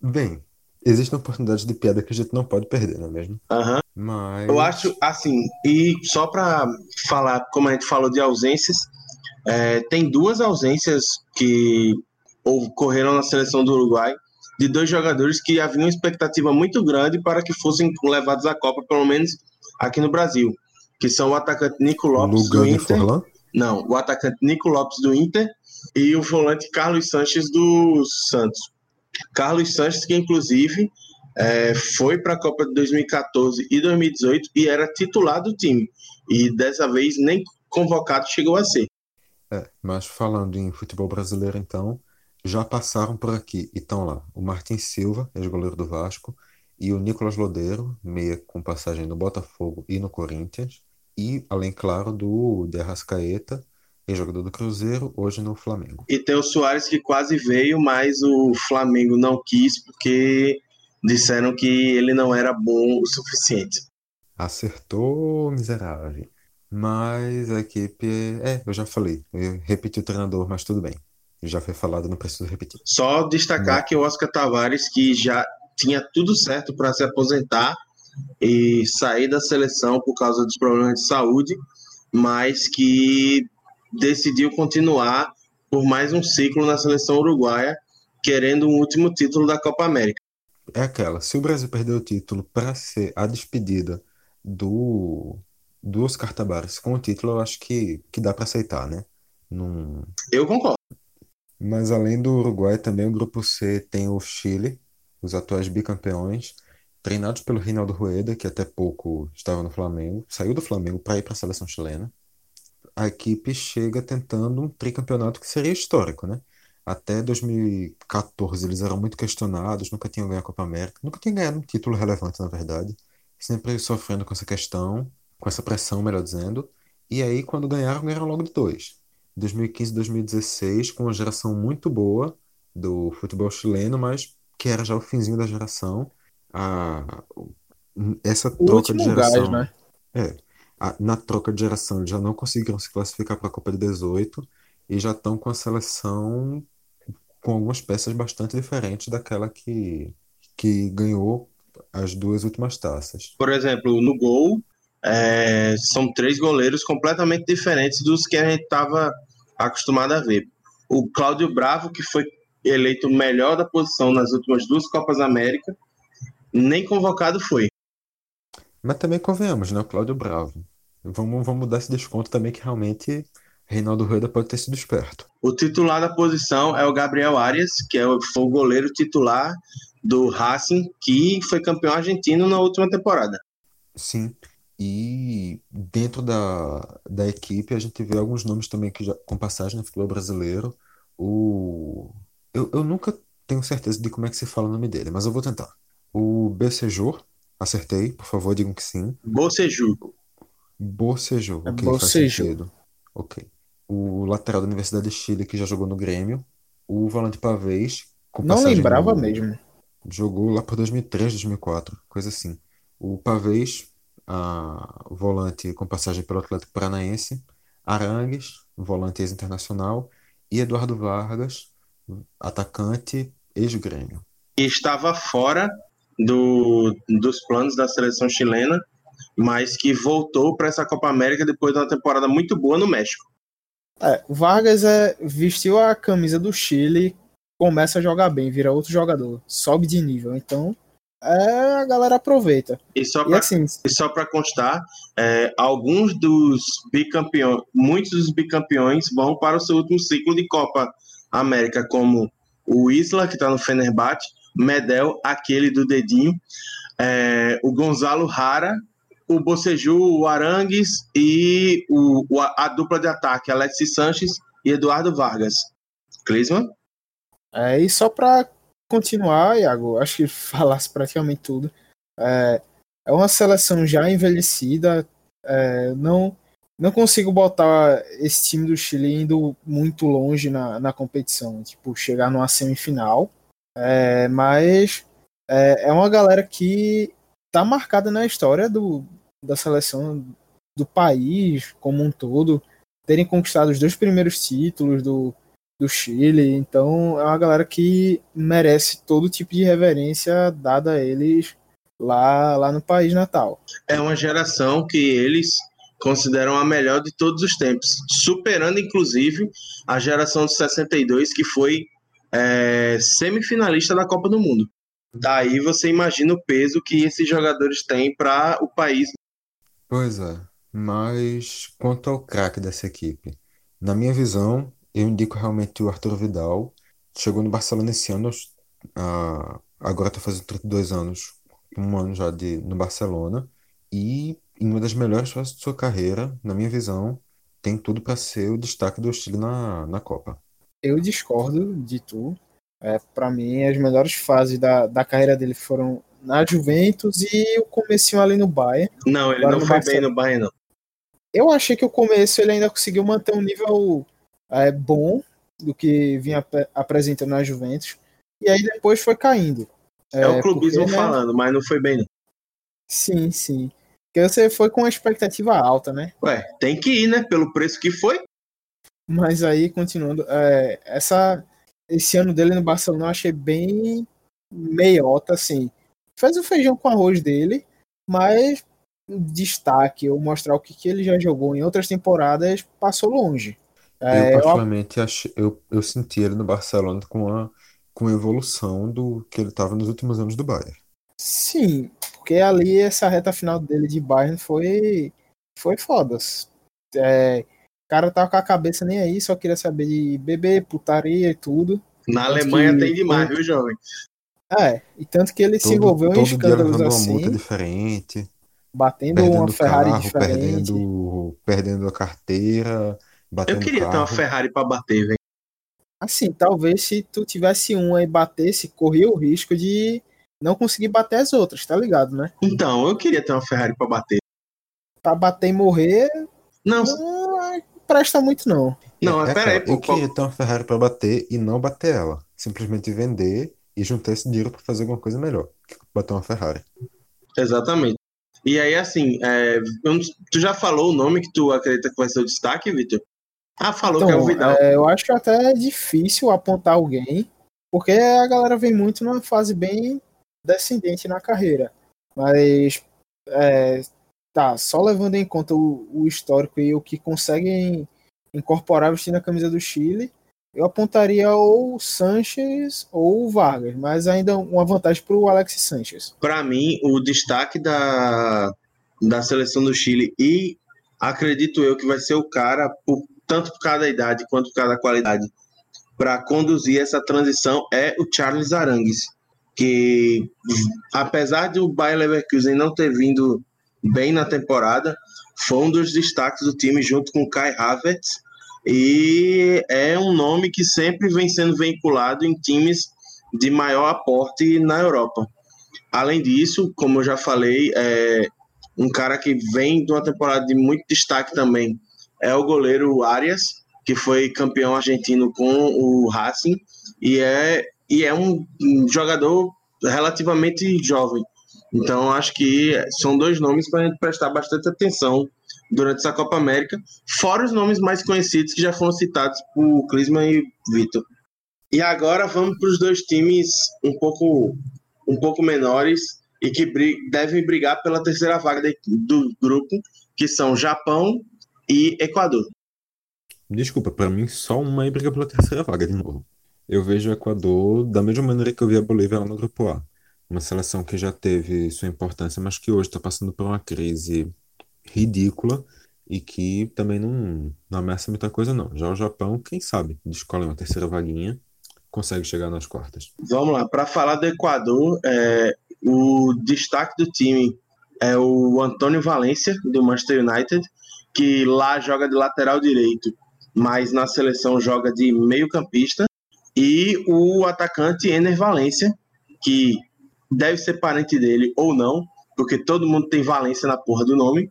Speaker 7: Bem, Existem oportunidades de piada que a gente não pode perder, não é mesmo?
Speaker 8: Aham.
Speaker 7: Mas.
Speaker 8: Eu acho assim, e só para falar, como a gente falou de ausências, é, tem duas ausências que ocorreram na seleção do Uruguai de dois jogadores que haviam expectativa muito grande para que fossem levados à Copa, pelo menos aqui no Brasil, que são o atacante Nico Lopes do
Speaker 7: Lugano e
Speaker 8: Inter.
Speaker 7: Forlan?
Speaker 8: Não, o atacante Nico Lopes do Inter e o volante Carlos Sanches do Santos. Carlos Sanches, que inclusive é, foi para a Copa de 2014 e 2018 e era titular do time. E dessa vez nem convocado chegou a ser.
Speaker 7: É, mas falando em futebol brasileiro, então, já passaram por aqui e estão lá o Martin Silva, ex-goleiro do Vasco, e o Nicolas Lodeiro, meia com passagem no Botafogo e no Corinthians, e além, claro, do De Arrascaeta, ex-jogador do Cruzeiro, hoje no Flamengo.
Speaker 8: E tem o Soares que quase veio, mas o Flamengo não quis porque disseram que ele não era bom o suficiente.
Speaker 7: Acertou, miserável. Mas a equipe. É, eu já falei. Eu repeti o treinador, mas tudo bem. Já foi falado, não preciso repetir.
Speaker 8: Só destacar que o Oscar Tavares, que já tinha tudo certo para se aposentar e sair da seleção por causa dos problemas de saúde, mas que decidiu continuar por mais um ciclo na seleção uruguaia, querendo um último título da Copa América.
Speaker 7: É aquela. Se o Brasil perder o título para ser a despedida do, do Oscar Tavares com o título, eu acho que, que dá para aceitar, né? Num...
Speaker 8: Eu concordo.
Speaker 7: Mas além do Uruguai, também o grupo C tem o Chile, os atuais bicampeões, treinados pelo Reinaldo Rueda, que até pouco estava no Flamengo, saiu do Flamengo para ir para a seleção chilena. A equipe chega tentando um tricampeonato que seria histórico, né? Até 2014 eles eram muito questionados, nunca tinham ganhado a Copa América, nunca tinham ganhado um título relevante, na verdade. Sempre sofrendo com essa questão, com essa pressão, melhor dizendo. E aí, quando ganharam, ganharam logo de dois. 2015 2016, com uma geração muito boa do futebol chileno, mas que era já o finzinho da geração. A, essa
Speaker 6: O
Speaker 7: troca de
Speaker 6: último gás,
Speaker 7: geração.
Speaker 6: né?
Speaker 7: É, a- na troca de geração, eles já não conseguiram se classificar para a Copa de 18 e já estão com a seleção com algumas peças bastante diferentes daquela que, que ganhou as duas últimas taças.
Speaker 8: Por exemplo, no gol, é, são três goleiros completamente diferentes dos que a gente estava acostumado a ver. O Cláudio Bravo, que foi eleito o melhor da posição nas últimas duas Copas América, nem convocado foi.
Speaker 7: Mas também convenhamos, né? O Cláudio Bravo. Vamos, vamos mudar esse desconto também, que realmente Reinaldo Rueda pode ter sido esperto.
Speaker 8: O titular da posição é o Gabriel Arias, que é o, foi o goleiro titular do Racing, que foi campeão argentino na última temporada.
Speaker 7: Sim. E dentro da, da equipe a gente vê alguns nomes também que já, com passagem no futebol brasileiro. O, eu, eu nunca tenho certeza de como é que se fala o nome dele, mas eu vou tentar. O Becejor, acertei, por favor, digam que sim.
Speaker 8: Boceju.
Speaker 7: Bocejou,
Speaker 6: É
Speaker 7: ok, faz
Speaker 6: Bocejou.
Speaker 7: sentido. Ok. O lateral da Universidade de Chile, que já jogou no Grêmio. O volante Pavês, com
Speaker 6: Não lembrava
Speaker 7: no-
Speaker 6: mesmo.
Speaker 7: Jogou lá por 2003, 2004, coisa assim. O Pavês, a volante com passagem pelo Atlético Paranaense. Arangues, volante ex-internacional. E Eduardo Vargas, atacante ex-Grêmio.
Speaker 8: que estava fora do, dos planos da seleção chilena, mas que voltou para essa Copa América depois de uma temporada muito boa no México.
Speaker 6: É, o Vargas é, vestiu a camisa do Chile, começa a jogar bem, vira outro jogador, sobe de nível. Então, é, a galera aproveita.
Speaker 8: E só para
Speaker 6: assim,
Speaker 8: constar, é, alguns dos bicampeões, muitos dos bicampeões vão para o seu último ciclo de Copa América, como o Isla, que está no Fenerbahçe, Medel, aquele do dedinho, é, o Gonzalo Rara, o Boceju, o Arangues e o, o- a dupla de ataque, Alexis Sanches e Eduardo Vargas. Clisman?
Speaker 6: É, e só para continuar, Iago, acho que falasse praticamente tudo. É, é uma seleção já envelhecida. é, não, não consigo botar esse time do Chile indo muito longe na, na competição, tipo, chegar numa semifinal. É, mas é, é uma galera que tá marcada na história do, da seleção do país como um todo, terem conquistado os dois primeiros títulos do, do Chile. Então é uma galera que merece todo tipo de reverência dada a eles lá, lá no país natal.
Speaker 8: É uma geração que eles consideram a melhor de todos os tempos, superando inclusive a geração de 62, que foi é, semifinalista da Copa do Mundo. Daí você imagina o peso que esses jogadores têm para o país.
Speaker 7: Pois é, mas quanto ao craque dessa equipe, na minha visão, eu indico realmente o Arthur Vidal. Chegou no Barcelona esse ano, ah, agora está fazendo 32 anos, um ano já de, no Barcelona, e em uma das melhores fases de sua carreira, na minha visão, tem tudo para ser o destaque do Chile na, na Copa.
Speaker 6: Eu discordo de tu. É, para mim, as melhores fases da, da carreira dele foram na Juventus e o comecinho ali no Bayern.
Speaker 8: Não, ele não foi
Speaker 6: Barcelona.
Speaker 8: bem no Bayern, não.
Speaker 6: Eu achei que o começo ele ainda conseguiu manter um nível é, bom do que vinha ap- apresentando na Juventus. E aí depois foi caindo.
Speaker 8: É, o clubismo
Speaker 6: porque, né,
Speaker 8: falando, mas não foi bem, não.
Speaker 6: Sim, sim. Porque você foi com uma expectativa alta, né?
Speaker 8: Ué, tem que ir, né? Pelo preço que foi.
Speaker 6: Mas aí, continuando, é, essa, esse ano dele no Barcelona eu achei bem meiota, assim. Fez o feijão com arroz dele, mas destaque, ou mostrar o que, que ele já jogou em outras temporadas, passou longe. É,
Speaker 7: Eu,
Speaker 6: eu,
Speaker 7: particularmente, achei, eu, eu senti ele no Barcelona com a, com a evolução do que ele estava nos últimos anos do Bayern.
Speaker 6: sim, porque ali essa reta final dele de Bayern foi, foi foda. É, o cara tava com a cabeça nem aí, só queria saber de beber, putaria e tudo.
Speaker 8: Na
Speaker 6: Tanto
Speaker 8: Alemanha
Speaker 6: que-
Speaker 8: tem demais, viu, jovem?
Speaker 6: É, e tanto que ele se
Speaker 7: Todo,
Speaker 6: envolveu em
Speaker 7: todo dia
Speaker 6: escândalos
Speaker 7: levando uma
Speaker 6: assim,
Speaker 7: multa diferente,
Speaker 6: batendo uma
Speaker 7: perdendo
Speaker 6: Ferrari
Speaker 7: carro,
Speaker 6: diferente.
Speaker 7: perdendo, perdendo a carteira,
Speaker 8: Eu
Speaker 7: batendo
Speaker 8: queria ter uma
Speaker 7: carro.
Speaker 8: Ferrari pra bater, velho.
Speaker 6: Assim, talvez se tu tivesse uma e batesse, corria o risco de não conseguir bater as outras, tá ligado, né?
Speaker 8: Então, eu queria ter uma Ferrari pra bater.
Speaker 6: Pra bater e morrer,
Speaker 8: Não,
Speaker 6: não presta muito não.
Speaker 8: não,
Speaker 7: É
Speaker 8: pera aí,
Speaker 7: aquela, eu queria ter uma Ferrari para bater e não bater ela. Simplesmente vender e juntar esse dinheiro para fazer alguma coisa melhor que bater uma Ferrari.
Speaker 8: Exatamente. E aí, assim, é, eu tu já falou o nome que tu acredita que vai ser o destaque, Vitor? Ah, falou que é o
Speaker 6: Então,
Speaker 8: Vidal.
Speaker 6: é, eu acho até difícil apontar alguém, porque a galera vem muito numa fase bem descendente na carreira. Mas, é, tá, só levando em conta o, o histórico e o que conseguem incorporar vestindo a camisa do Chile, eu apontaria ou o Sanches ou o Vargas, mas ainda uma vantagem para o Alex Sanches.
Speaker 8: Para mim, o destaque da, da seleção do Chile e acredito eu que vai ser o cara, por, tanto por causa da idade quanto por causa da qualidade, para conduzir essa transição é o Charles Arangues, que apesar de o Bayer Leverkusen não ter vindo bem na temporada, foi um dos destaques do time junto com Kai Havertz e é um nome que sempre vem sendo vinculado em times de maior aporte na Europa. Além disso, como eu já falei, é um cara que vem de uma temporada de muito destaque também é o goleiro Arias, que foi campeão argentino com o Racing e é, e é um, jogador relativamente jovem. Então, acho que são dois nomes para a gente prestar bastante atenção durante essa Copa América, fora os nomes mais conhecidos que já foram citados por Klinsmann e Vitor. E agora vamos para os dois times um pouco, um pouco menores e que devem brigar pela terceira vaga de, do grupo, que são Japão e Equador.
Speaker 7: Desculpa, para mim só uma aí briga pela terceira vaga de novo. Eu vejo o Equador da mesma maneira que eu vi a Bolívia lá no grupo A. Uma seleção que já teve sua importância, mas que hoje está passando por uma crise ridícula e que também não, não ameaça muita coisa, não. Já o Japão, quem sabe, escolhe uma terceira vaguinha, consegue chegar nas quartas.
Speaker 8: Vamos lá, para falar do Equador, é, o destaque do time é o Antônio Valência, do Manchester United, que lá joga de lateral direito, mas na seleção joga de meio-campista, e o atacante Ener Valência, que deve ser parente dele ou não, porque todo mundo tem Valência na porra do nome,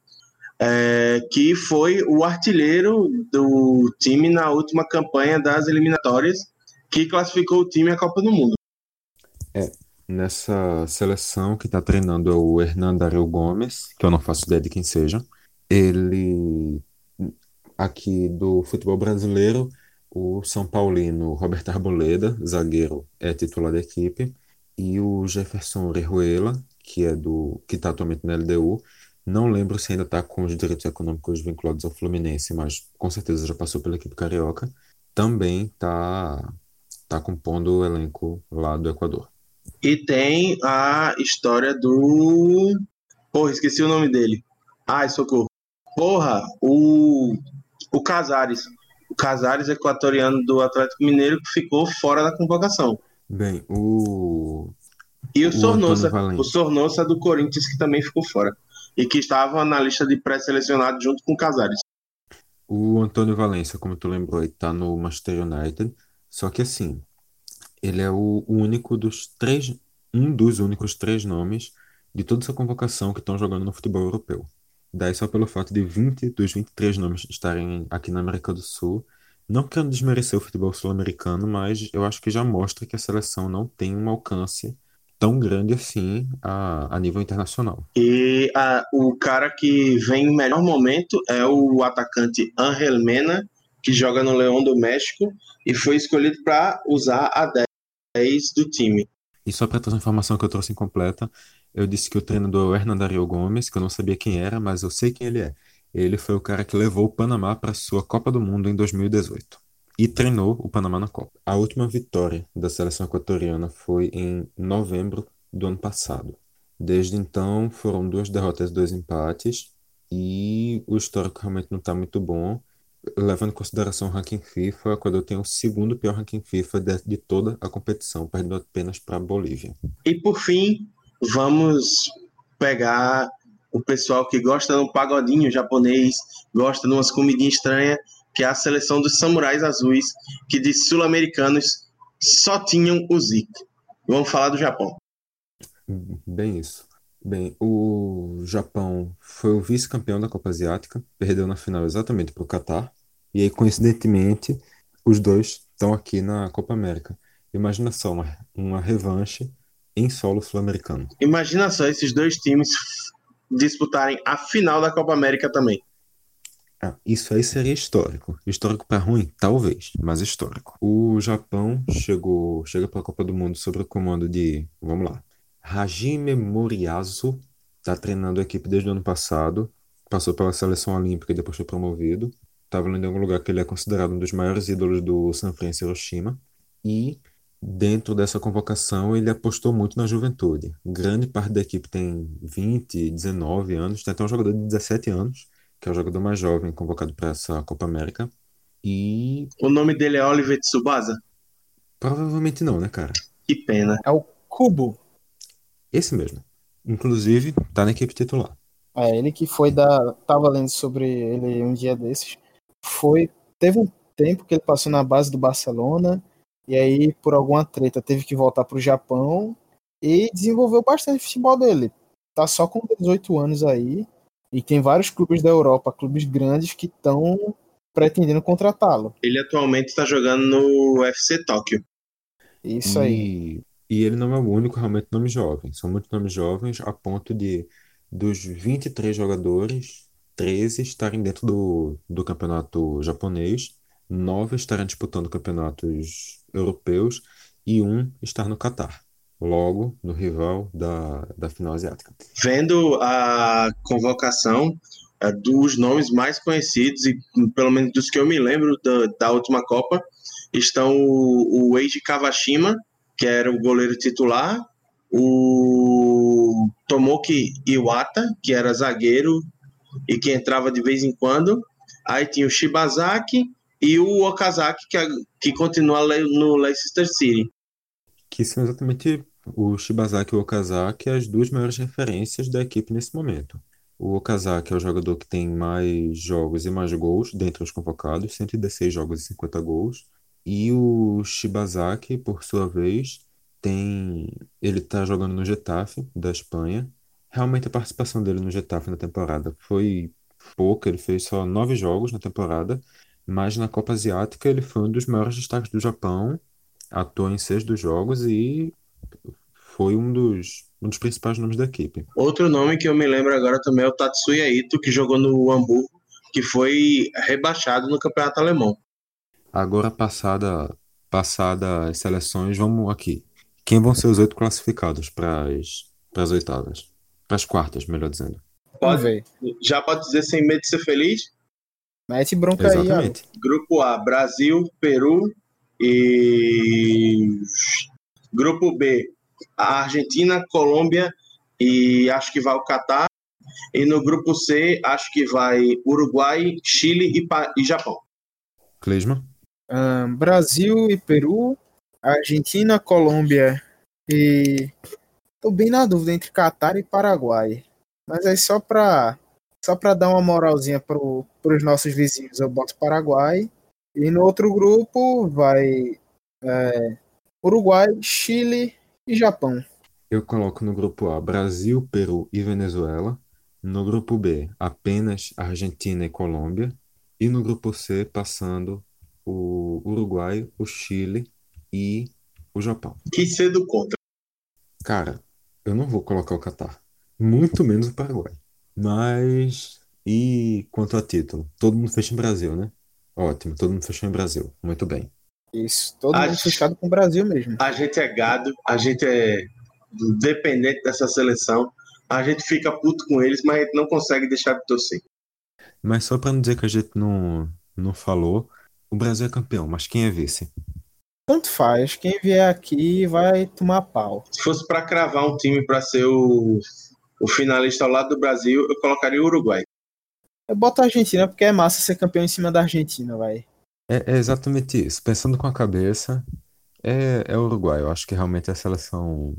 Speaker 8: é, que foi o artilheiro do time na última campanha das eliminatórias, que classificou o time à Copa do Mundo.
Speaker 7: Nessa seleção que está treinando é o Hernando Ariel Gomes, que eu não faço ideia de quem seja. Ele, aqui do futebol brasileiro, O São Paulino Roberto Arboleda, zagueiro, é titular da equipe. E o Jefferson Rejuela, que é do que está atualmente na LDU. Não lembro se ainda está com os direitos econômicos vinculados ao Fluminense, mas com certeza já passou pela equipe carioca. Também está tá compondo o elenco lá do Equador.
Speaker 8: E tem a história do. Porra, esqueci o nome dele. Ai, socorro. Porra, o. O Casares. O Casares, equatoriano do Atlético Mineiro, que ficou fora da convocação.
Speaker 7: Bem, o.
Speaker 8: E o,
Speaker 7: O
Speaker 8: Sornosa. O Sornosa do Corinthians, que também ficou fora. E que estava na lista de pré-selecionados junto com o Casares.
Speaker 7: O Antônio Valência, como tu lembrou, ele tá no Manchester United. Só que assim, ele é o único dos três, um dos únicos três nomes de toda essa convocação que estão jogando no futebol europeu. Daí só pelo fato de 20 dos 23 nomes estarem aqui na América do Sul. Não querendo desmerecer o futebol sul-americano, mas eu acho que já mostra que a seleção não tem um alcance tão grande assim a, a nível internacional.
Speaker 8: E ah, o cara que vem em melhor momento é o atacante Angel Mena, que joga no Leão do México e foi escolhido para usar a 10 do time.
Speaker 7: E só para trazer uma informação que eu trouxe incompleta, eu disse que o treinador é o Hernandario Gomes, que eu não sabia quem era, mas eu sei quem ele é. Ele foi o cara que levou o Panamá para sua Copa do Mundo em 2018 e treinou o Panamá na Copa. A última vitória da seleção equatoriana foi em novembro do ano passado. Desde então foram duas derrotas dois empates e o histórico realmente não está muito bom. Levando em consideração o ranking FIFA, o Equador tem o segundo pior ranking FIFA de, de toda a competição, perdendo apenas para a Bolívia.
Speaker 8: E por fim, vamos pegar o pessoal que gosta de um pagodinho japonês, gosta de umas comidinhas estranhas, que é a seleção dos samurais azuis, que de sul-americanos só tinham o Zico. Vamos falar do Japão.
Speaker 7: Bem isso. Bem, o Japão foi o vice-campeão da Copa Asiática, perdeu na final exatamente para o Catar, e aí, coincidentemente, os dois estão aqui na Copa América. Imagina só, uma, uma revanche em solo sul-americano.
Speaker 8: Imagina só esses dois times disputarem a final da Copa América também.
Speaker 7: Ah, isso aí seria histórico. Histórico para ruim? Talvez, mas histórico. O Japão chegou, chega para a Copa do Mundo sob o comando de, vamos lá, Hajime Moriyasu, está treinando a equipe desde o ano passado, passou pela seleção olímpica e depois foi promovido. Estava lendo em algum lugar que ele é considerado um dos maiores ídolos do Sanfrecce Hiroshima. E dentro dessa convocação ele apostou muito na juventude. Grande parte da equipe tem 20, 19 anos, tem até um jogador de 17 anos, que é o jogador mais jovem convocado para essa Copa América. E
Speaker 8: O nome dele é Oliver Tsubasa.
Speaker 7: provavelmente não, né, cara?
Speaker 8: Que pena.
Speaker 6: É o Kubo.
Speaker 7: Esse mesmo. Inclusive, tá na equipe titular.
Speaker 6: É ele que foi da. Tava lendo sobre ele um dia desses. Foi. Teve um tempo que ele passou na base do Barcelona. E aí, por alguma treta, teve que voltar pro Japão. E desenvolveu bastante o futebol dele. Tá só com 18 anos aí. E tem vários clubes da Europa, clubes grandes, que estão pretendendo contratá-lo.
Speaker 8: Ele atualmente está jogando no UFC Tóquio.
Speaker 6: Isso aí.
Speaker 7: E, e ele não é o único realmente nome jovem. São muitos nomes jovens a ponto de, dos 23 jogadores, 13 estarem dentro do, do campeonato japonês, 9 estarem disputando campeonatos europeus e um estar no Catar, logo no rival da, da final asiática.
Speaker 8: Vendo a convocação eh, dos nomes mais conhecidos, e pelo menos dos que eu me lembro da, da última Copa, estão o, o Eiji Kawashima, que era o goleiro titular, o Tomoki Iwata, que era zagueiro e que entrava de vez em quando, aí tinha o Shibazaki e o Okazaki, que, que continua no Leicester City.
Speaker 7: Que são exatamente o Shibazaki e o Okazaki as duas maiores referências da equipe nesse momento. O Okazaki é o jogador que tem mais jogos e mais gols dentre os convocados, 116 jogos e 50 gols. E o Shibazaki, por sua vez, tem ele está jogando no Getafe da Espanha. Realmente a participação dele no Getafe na temporada foi pouca, ele fez só nove jogos na temporada, mas na Copa Asiática ele foi um dos maiores destaques do Japão, atuou em seis dos jogos e foi um dos, um dos principais nomes da equipe.
Speaker 8: Outro nome que eu me lembro agora também é o Tatsuya Ito, que jogou no Hamburgo, que foi rebaixado no campeonato alemão.
Speaker 7: Agora, passada, passada as seleções, vamos aqui. Quem vão ser os oito classificados para as oitavas? Para as quartas, melhor dizendo.
Speaker 6: Vamos ver.
Speaker 8: Já pode dizer sem medo de ser feliz?
Speaker 6: Mete bronca aí.
Speaker 7: Exatamente.
Speaker 8: Grupo A, Brasil, Peru e Grupo B, a Argentina, Colômbia e acho que vai o Catar. E no grupo C, acho que vai Uruguai, Chile e, Pa- e Japão.
Speaker 7: Cleisma?
Speaker 6: Brasil e Peru, Argentina, Colômbia e. Tô bem na dúvida entre Catar e Paraguai. Mas aí só pra, só pra dar uma moralzinha pro, pros nossos vizinhos, eu boto Paraguai. E no outro grupo vai é, Uruguai, Chile e Japão.
Speaker 7: Eu coloco no grupo A Brasil, Peru e Venezuela. No grupo B, apenas Argentina e Colômbia. E no grupo C, passando o Uruguai, o Chile e o Japão.
Speaker 8: Que cedo contra.
Speaker 7: Cara, eu não vou colocar o Catar, muito menos o Paraguai. Mas, e quanto a título? Todo mundo fecha em Brasil, né? Ótimo, todo mundo fechou em Brasil. Muito bem.
Speaker 6: Isso, todo
Speaker 8: Acho-
Speaker 6: mundo fechado com o Brasil mesmo.
Speaker 8: A gente é gado, a gente é dependente dessa seleção. A gente fica puto com eles, mas a gente não consegue deixar de torcer.
Speaker 7: Mas só para não dizer que a gente não, não falou, o Brasil é campeão, mas quem é vice?
Speaker 6: Tanto faz, quem vier aqui vai tomar pau.
Speaker 8: Se fosse para cravar um time para ser o, o finalista ao lado do Brasil, eu colocaria o Uruguai.
Speaker 6: Eu boto a Argentina porque é massa ser campeão em cima da Argentina, vai.
Speaker 7: É, é exatamente isso. Pensando com a cabeça, é, é o Uruguai. Eu acho que realmente é a seleção,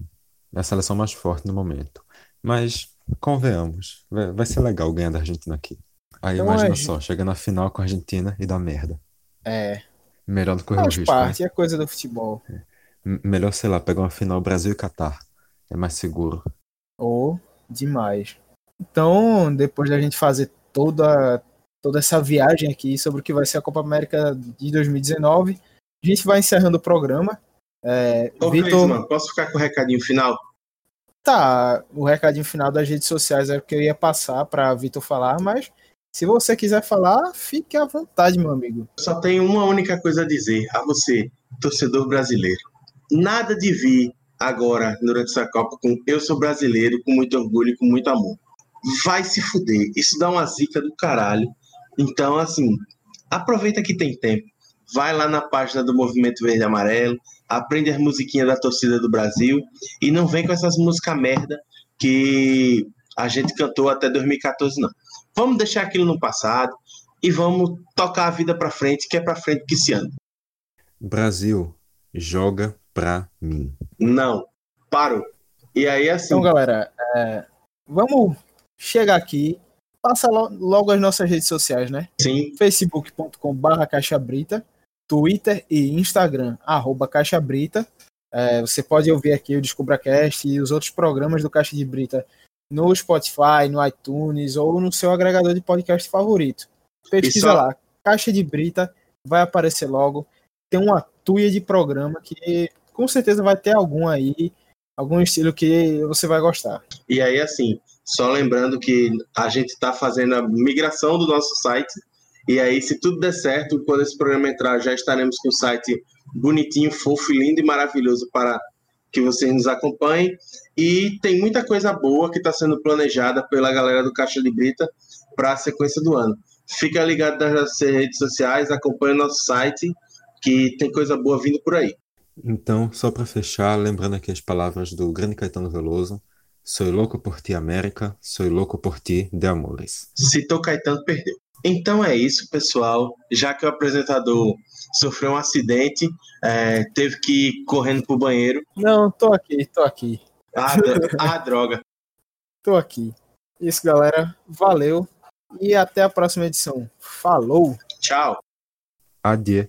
Speaker 7: é a seleção mais forte no momento. Mas, convenhamos, vai, vai ser legal ganhar da Argentina aqui. Aí
Speaker 6: Então,
Speaker 7: imagina
Speaker 6: a
Speaker 7: só, chega na final com a Argentina e dá merda.
Speaker 6: É,
Speaker 7: Melhor do que correr o
Speaker 6: faz
Speaker 7: risco, né?
Speaker 6: parte, é coisa do futebol.
Speaker 7: M- Melhor, sei lá, pegar uma final Brasil e Catar. É mais seguro.
Speaker 6: Ou demais. Então, depois da gente fazer toda, toda essa viagem aqui sobre o que vai ser a Copa América de 2019, a gente vai encerrando o programa. É,
Speaker 8: Ô,
Speaker 6: Vitor,
Speaker 8: posso ficar com o recadinho final?
Speaker 6: tá, o recadinho final das redes sociais é o que eu ia passar para Vitor falar, mas se você quiser falar, fique à vontade, meu amigo.
Speaker 8: Só tenho uma única coisa a dizer a você, torcedor brasileiro. Nada de vir agora, durante essa Copa, com eu sou brasileiro, com muito orgulho e com muito amor. Vai se fuder. Isso dá uma zica do caralho. Então, assim, aproveita que tem tempo. Vai lá na página do Movimento Verde e Amarelo, aprende as musiquinhas da torcida do Brasil e não vem com essas músicas merda que a gente cantou até 2014, não. Vamos deixar aquilo no passado e vamos tocar a vida pra frente, que é pra frente que se anda.
Speaker 7: Brasil, joga pra mim.
Speaker 8: Não, parou. E aí, assim,
Speaker 6: Então, galera, é, vamos chegar aqui. Passa lo- logo as nossas redes sociais, né?
Speaker 8: sim,
Speaker 6: facebook.com.br caixabrita, Twitter e Instagram, arroba caixabrita. É, você pode ouvir aqui o DescubraCast e os outros programas do Caixa de Brita no Spotify, no iTunes ou no seu agregador de podcast favorito. Pesquisa
Speaker 8: só-
Speaker 6: lá, Caixa de Brita, vai aparecer logo. Tem uma tuia de programa que com certeza vai ter algum aí, algum estilo que você vai gostar.
Speaker 8: E aí, assim, só lembrando que a gente está fazendo a migração do nosso site. E aí, se tudo der certo, quando esse programa entrar, já estaremos com o site bonitinho, fofo, lindo e maravilhoso para que vocês nos acompanhem. E tem muita coisa boa que está sendo planejada pela galera do Caixa de Brita para a sequência do ano. Fica ligado nas nossas redes sociais, acompanhe o nosso site, que tem coisa boa vindo por aí.
Speaker 7: Então, só para fechar, lembrando aqui as palavras do grande Caetano Veloso: Soy louco por ti, América, soy louco por ti, de amores.
Speaker 8: Citou Caetano, perdeu. Então é isso, pessoal. Já que o apresentador sofreu um acidente, é, teve que ir correndo pro banheiro.
Speaker 6: Não, tô aqui, tô aqui.
Speaker 8: Ah, *laughs* ah, droga.
Speaker 6: Tô aqui. Isso, galera. Valeu. E até a próxima edição. Falou!
Speaker 8: Tchau.
Speaker 7: Adieu.